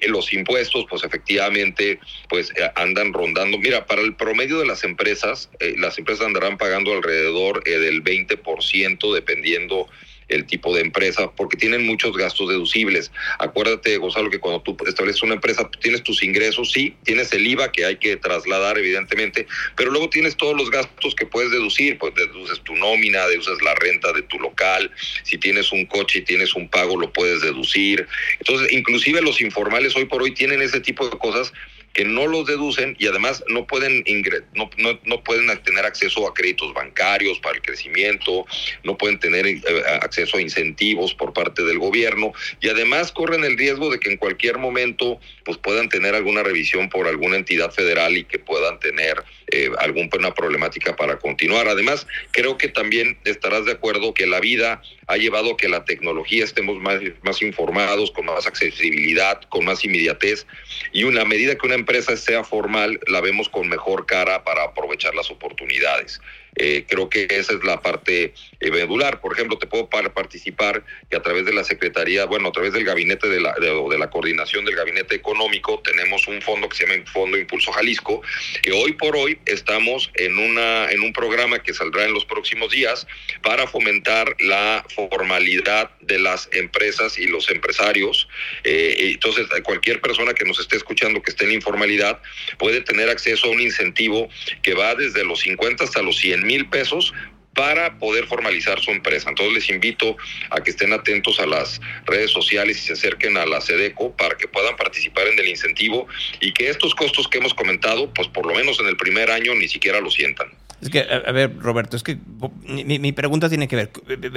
los impuestos, pues efectivamente, pues eh, andan rondando. Mira, para el promedio de las empresas, eh, las empresas andarán pagando alrededor eh, del 20%, dependiendo el tipo de empresa, porque tienen muchos gastos deducibles. Acuérdate, Gonzalo, que cuando tú estableces una empresa, tienes tus ingresos, sí, tienes el IVA que hay que trasladar, evidentemente, pero luego tienes todos los gastos que puedes deducir, pues deduces tu nómina, deduces la renta de tu local, si tienes un coche y tienes un pago, lo puedes deducir. Entonces, inclusive los informales hoy por hoy tienen ese tipo de cosas que no los deducen y además no pueden ingre no, no, no, pueden tener acceso a créditos bancarios para el crecimiento, no pueden tener eh, acceso a incentivos por parte del gobierno y además corren el riesgo de que en cualquier momento pues puedan tener alguna revisión por alguna entidad federal y que puedan tener eh, alguna problemática para continuar. Además, creo que también estarás de acuerdo que la vida ha llevado a que la tecnología estemos más, más informados, con más accesibilidad, con más inmediatez y una medida que una empresa sea formal, la vemos con mejor cara para aprovechar las oportunidades. Eh, creo que esa es la parte eh, medular. Por ejemplo, te puedo participar que a través de la Secretaría, bueno, a través del gabinete de la, de, de, la coordinación del gabinete económico, tenemos un fondo que se llama Fondo Impulso Jalisco, que hoy por hoy estamos en, una, en un programa que saldrá en los próximos días para fomentar la formalidad de las empresas y los empresarios. Eh, entonces, cualquier persona que nos esté escuchando que esté en informalidad puede tener acceso a un incentivo que va desde los 50 hasta los 100 mil pesos para poder formalizar su empresa. Entonces les invito a que estén atentos a las redes sociales y se acerquen a la SEDECO para que puedan participar en el incentivo y que estos costos que hemos comentado, pues por lo menos en el primer año ni siquiera lo sientan. Es que, a, ver, Roberto, es que mi, mi, pregunta tiene que ver,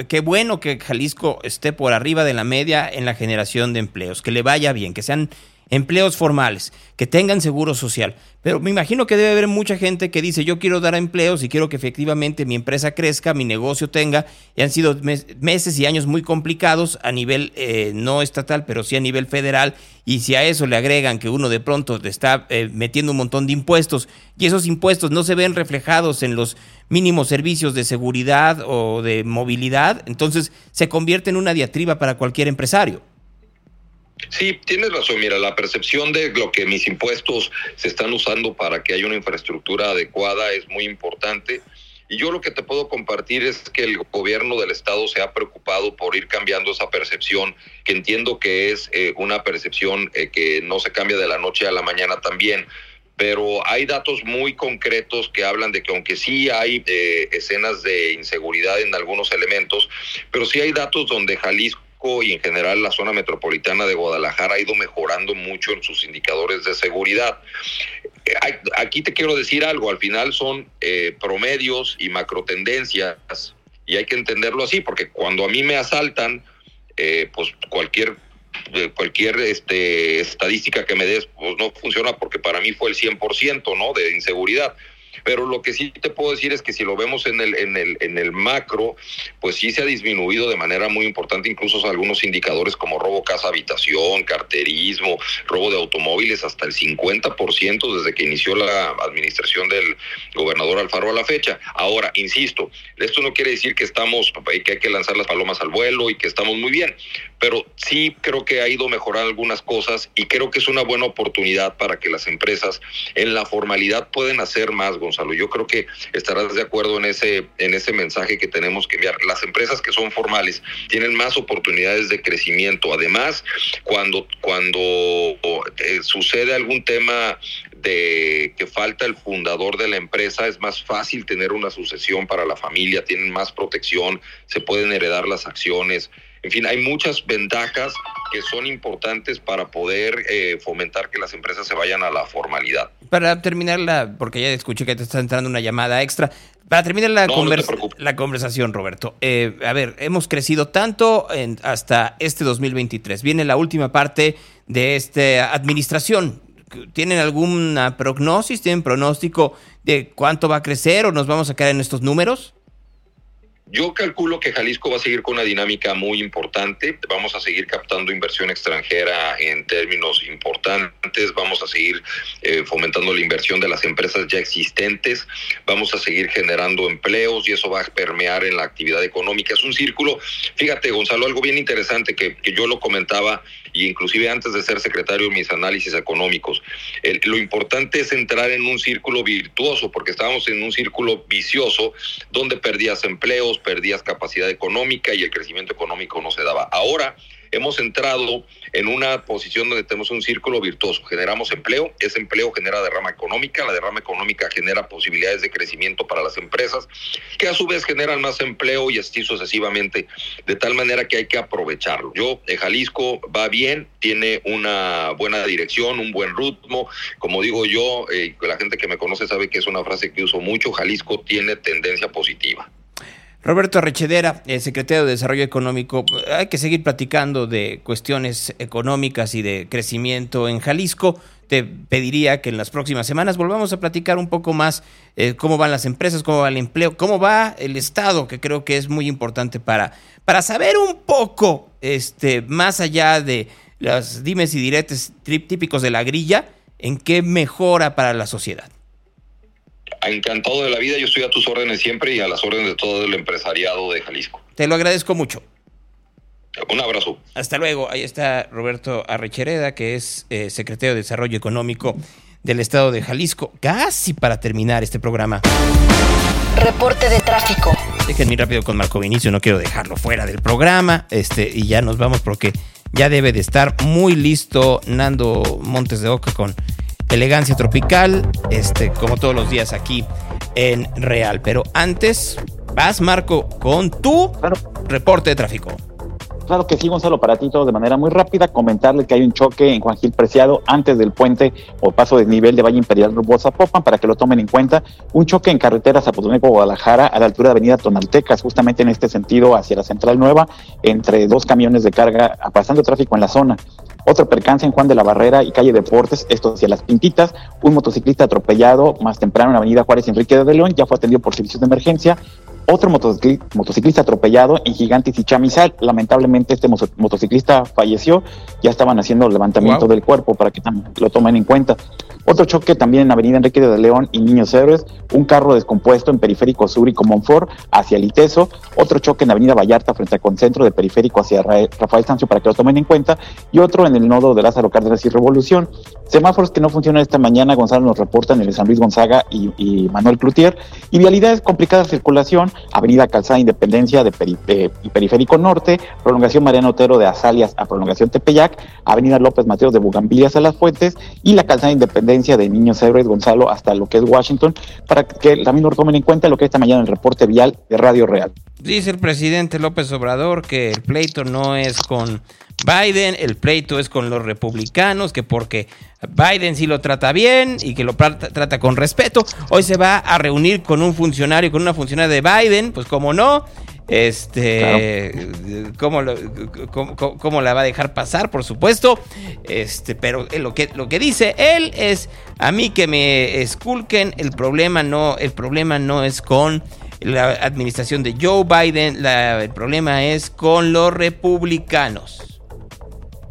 qué bueno que Jalisco esté por arriba de la media en la generación de empleos, que le vaya bien, que sean empleos formales, que tengan seguro social. Pero me imagino que debe haber mucha gente que dice, yo quiero dar empleos y quiero que efectivamente mi empresa crezca, mi negocio tenga. Y han sido mes, meses y años muy complicados a nivel eh, no estatal, pero sí a nivel federal. Y si a eso le agregan que uno de pronto está eh, metiendo un montón de impuestos y esos impuestos no se ven reflejados en los mínimos servicios de seguridad o de movilidad, entonces se convierte en una diatriba para cualquier empresario. Sí, tienes razón. Mira, la percepción de lo que mis impuestos se están usando para que haya una infraestructura adecuada es muy importante. Y yo lo que te puedo compartir es que el gobierno del estado se ha preocupado por ir cambiando esa percepción, que entiendo que es eh, una percepción eh, que no se cambia de la noche a la mañana también. Pero hay datos muy concretos que hablan de que aunque sí hay eh, escenas de inseguridad en algunos elementos, pero sí hay datos donde Jalisco y en general la zona metropolitana de Guadalajara ha ido mejorando mucho en sus indicadores de seguridad. Aquí te quiero decir algo, al final son eh, promedios y macro tendencias y hay que entenderlo así, porque cuando a mí me asaltan, eh, pues cualquier cualquier este, estadística que me des pues no funciona porque para mí fue el 100% ¿no? de inseguridad pero lo que sí te puedo decir es que si lo vemos en el, en el, en el macro, pues sí se ha disminuido de manera muy importante, incluso algunos indicadores como robo casa habitación, carterismo, robo de automóviles, hasta el 50% desde que inició la administración del gobernador Alfaro a la fecha. Ahora, insisto, esto no quiere decir que estamos, que hay que lanzar las palomas al vuelo y que estamos muy bien, pero sí creo que ha ido mejorando algunas cosas y creo que es una buena oportunidad para que las empresas en la formalidad pueden hacer más, Gonzalo. Yo creo que estarás de acuerdo en ese, en ese mensaje que tenemos que enviar. Las empresas que son formales tienen más oportunidades de crecimiento. Además, cuando, cuando eh, sucede algún tema de que falta el fundador de la empresa, es más fácil tener una sucesión para la familia, tienen más protección, se pueden heredar las acciones. En fin, hay muchas ventajas que son importantes para poder eh, fomentar que las empresas se vayan a la formalidad. Para terminar, la, porque ya escuché que te está entrando una llamada extra, para terminar la, no, convers no la conversación, Roberto, eh, a ver, hemos crecido tanto en, hasta este 2023. Viene la última parte de esta administración. ¿Tienen alguna prognosis, tienen pronóstico de cuánto va a crecer o nos vamos a quedar en estos números? Yo calculo que Jalisco va a seguir con una dinámica muy importante. Vamos a seguir captando inversión extranjera en términos importantes. Vamos a seguir eh, fomentando la inversión de las empresas ya existentes. Vamos a seguir generando empleos y eso va a permear en la actividad económica. Es un círculo. Fíjate, Gonzalo, algo bien interesante que, que yo lo comentaba y inclusive antes de ser secretario de mis análisis económicos. Lo importante es entrar en un círculo virtuoso porque estábamos en un círculo vicioso donde perdías empleos, perdías capacidad económica y el crecimiento económico no se daba. Ahora hemos entrado en una posición donde tenemos un círculo virtuoso. Generamos empleo, ese empleo genera derrama económica, la derrama económica genera posibilidades de crecimiento para las empresas, que a su vez generan más empleo y así sucesivamente, de tal manera que hay que aprovecharlo. Yo, eh, Jalisco va bien, tiene una buena dirección, un buen ritmo. Como digo yo, eh, la gente que me conoce sabe que es una frase que uso mucho, Jalisco tiene tendencia positiva. Roberto Arrechedera, el secretario de Desarrollo Económico, hay que seguir platicando de cuestiones económicas y de crecimiento en Jalisco. Te pediría que en las próximas semanas volvamos a platicar un poco más eh, cómo van las empresas, cómo va el empleo, cómo va el Estado, que creo que es muy importante para, para saber un poco, este, más allá de las dimes y diretes típicos de la grilla, en qué mejora para la sociedad. Encantado de la vida, yo estoy a tus órdenes siempre y a las órdenes de todo el empresariado de Jalisco. Te lo agradezco mucho. Un abrazo. Hasta luego. Ahí está Roberto Arrechereda, que es eh, secretario de Desarrollo Económico del Estado de Jalisco. Casi para terminar este programa. Reporte de tráfico. Déjenme ir rápido con Marco Vinicio, no quiero dejarlo fuera del programa. Este, y ya nos vamos porque ya debe de estar muy listo Nando Montes de Oca con elegancia tropical, este, como todos los días aquí en Real. Pero antes, vas Marco con tu reporte de tráfico. Claro que sí, Gonzalo, para ti todo de manera muy rápida. Comentarle que hay un choque en Juan Gil Preciado antes del puente o paso de nivel de Valle Imperial rumbo a Zapopan para que lo tomen en cuenta. Un choque en carretera Zapoteneco Guadalajara a la altura de Avenida Tonaltecas, justamente en este sentido hacia la Central Nueva, entre dos camiones de carga pasando tráfico en la zona. Otro percance en Juan de la Barrera y calle Deportes, esto hacia las Pintitas. Un motociclista atropellado más temprano en Avenida Juárez Enrique de León, ya fue atendido por servicios de emergencia. Otro motocicli- motociclista atropellado en Gigantes y Chamizal. Lamentablemente este motociclista falleció. Ya estaban haciendo el levantamiento Wow. del cuerpo para que lo tomen en cuenta. Otro choque también en Avenida Enrique de León y Niños Héroes. Un carro descompuesto en Periférico Sur y Comonfort hacia el Iteso. Otro choque en Avenida Vallarta frente al concentro de Periférico hacia Ra- Rafael Sancho para que lo tomen en cuenta. Y otro en el nodo de Lázaro Cárdenas y Revolución. Semáforos que no funcionan esta mañana, Gonzalo nos reportan en el San Luis Gonzaga y, y Manuel Cloutier. Y vialidades complicadas de circulación, Avenida Calzada Independencia de y Periférico Norte, prolongación Mariano Otero de Azalias a prolongación Tepeyac, Avenida López Mateos de Bugambilias a Las Fuentes y la Calzada Independencia de Niños Héroes Gonzalo hasta lo que es Washington, para que también lo tomen en cuenta lo que esta mañana el reporte vial de Radio Real. Dice el presidente López Obrador que el pleito no es con Biden, el pleito es con los republicanos, que porque Biden sí lo trata bien y que lo trata, trata con respeto. Hoy se va a reunir con un funcionario, con una funcionaria de Biden, pues como no. Este, ¿cómo, lo- cómo- cómo- cómo la va a dejar pasar? Por supuesto. Este, pero lo que, lo que dice él es a mí que me esculquen. El problema no, el problema no es con la administración de Joe Biden, la- el problema es con los republicanos.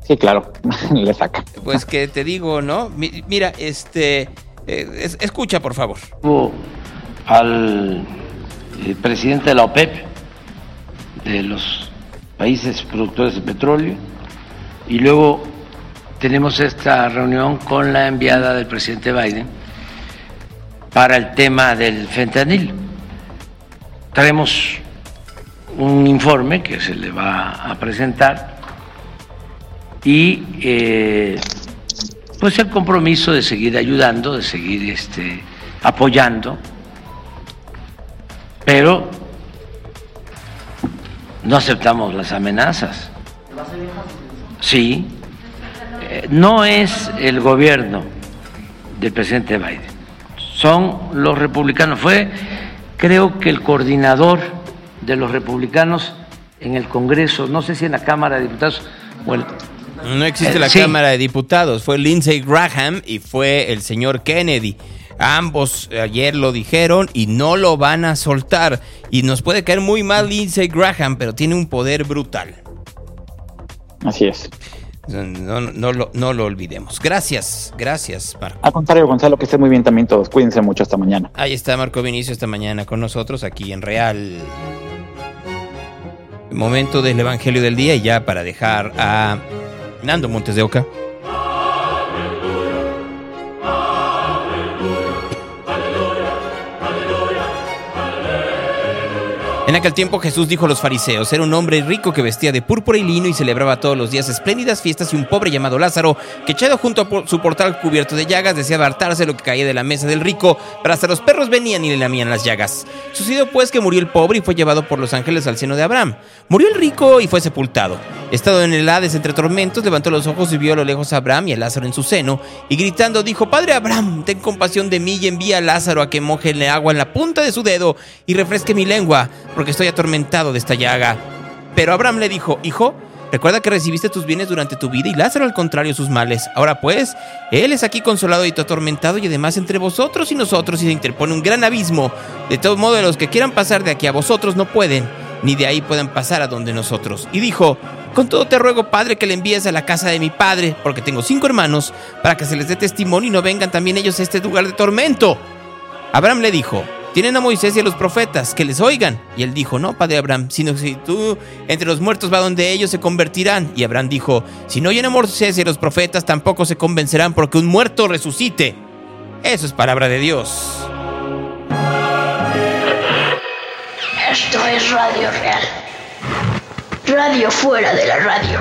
Sí, claro, *laughs* le saca. Pues que te digo, ¿no? Mi- Mira, este, eh, es- escucha por favor. Hubo al eh, presidente de la OPEP, de los países productores de petróleo, y luego tenemos esta reunión con la enviada del presidente Biden para el tema del fentanil. Traemos un informe que se le va a presentar y eh, pues el compromiso de seguir ayudando, de seguir este, apoyando, pero no aceptamos las amenazas. Sí, eh, no es el gobierno del presidente Biden, son los republicanos. Fue, creo que el coordinador de los republicanos en el Congreso, no sé si en la Cámara de Diputados o el, No existe Eh, la sí. Cámara de Diputados, fue Lindsey Graham y fue el señor Kennedy. Ambos ayer lo dijeron y no lo van a soltar. Y nos puede caer muy mal Lindsey Graham, pero tiene un poder brutal. Así es. No, no, lo, no lo olvidemos. Gracias, gracias, Marco. Al contrario, Gonzalo, que esté muy bien también todos. Cuídense mucho esta mañana. Ahí está Marco Vinicio esta mañana con nosotros aquí en Real. Momento del Evangelio del Día y ya para dejar a Nando Montes de Oca. En aquel tiempo Jesús dijo a los fariseos, era un hombre rico que vestía de púrpura y lino y celebraba todos los días espléndidas fiestas y un pobre llamado Lázaro, que echado junto a su portal cubierto de llagas, deseaba hartarse lo que caía de la mesa del rico, pero hasta los perros venían y le lamían las llagas. Sucedió pues que murió el pobre y fue llevado por los ángeles al seno de Abraham. Murió el rico y fue sepultado. Estado en el Hades entre tormentos, levantó los ojos y vio a lo lejos a Abraham y a Lázaro en su seno, y gritando dijo, Padre Abraham, ten compasión de mí y envía a Lázaro a que moje el agua en la punta de su dedo y refresque mi lengua porque estoy atormentado de esta llaga. Pero Abraham le dijo, Hijo, recuerda que recibiste tus bienes durante tu vida y Lázaro al contrario sus males. Ahora pues, él es aquí consolado y tú atormentado y además entre vosotros y nosotros se interpone un gran abismo. De todo modo, los que quieran pasar de aquí a vosotros no pueden, ni de ahí puedan pasar a donde nosotros. Y dijo, con todo te ruego, Padre, que le envíes a la casa de mi padre, porque tengo cinco hermanos, para que se les dé testimonio y no vengan también ellos a este lugar de tormento. Abraham le dijo, tienen a Moisés y a los profetas, que les oigan. Y él dijo, no, padre Abraham, sino que si tú entre los muertos va donde ellos se convertirán. Y Abraham dijo, si no oyen a Moisés y a los profetas, tampoco se convencerán porque un muerto resucite. Eso es palabra de Dios. Esto es Radio Real. Radio fuera de la radio.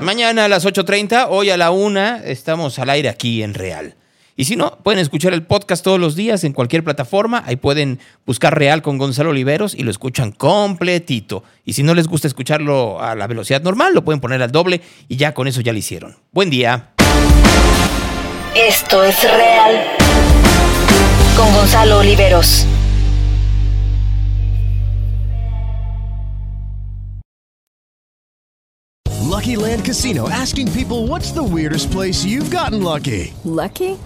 Mañana a las 8.30, hoy a la 1, estamos al aire aquí en Real. Y si no, pueden escuchar el podcast todos los días en cualquier plataforma. Ahí pueden buscar Real con Gonzalo Oliveros y lo escuchan completito. Y si no les gusta escucharlo a la velocidad normal, lo pueden poner al doble y ya con eso ya lo hicieron. Buen día. Esto es Real con Gonzalo Oliveros. Lucky Land Casino asking people what's the weirdest place you've gotten lucky? Lucky?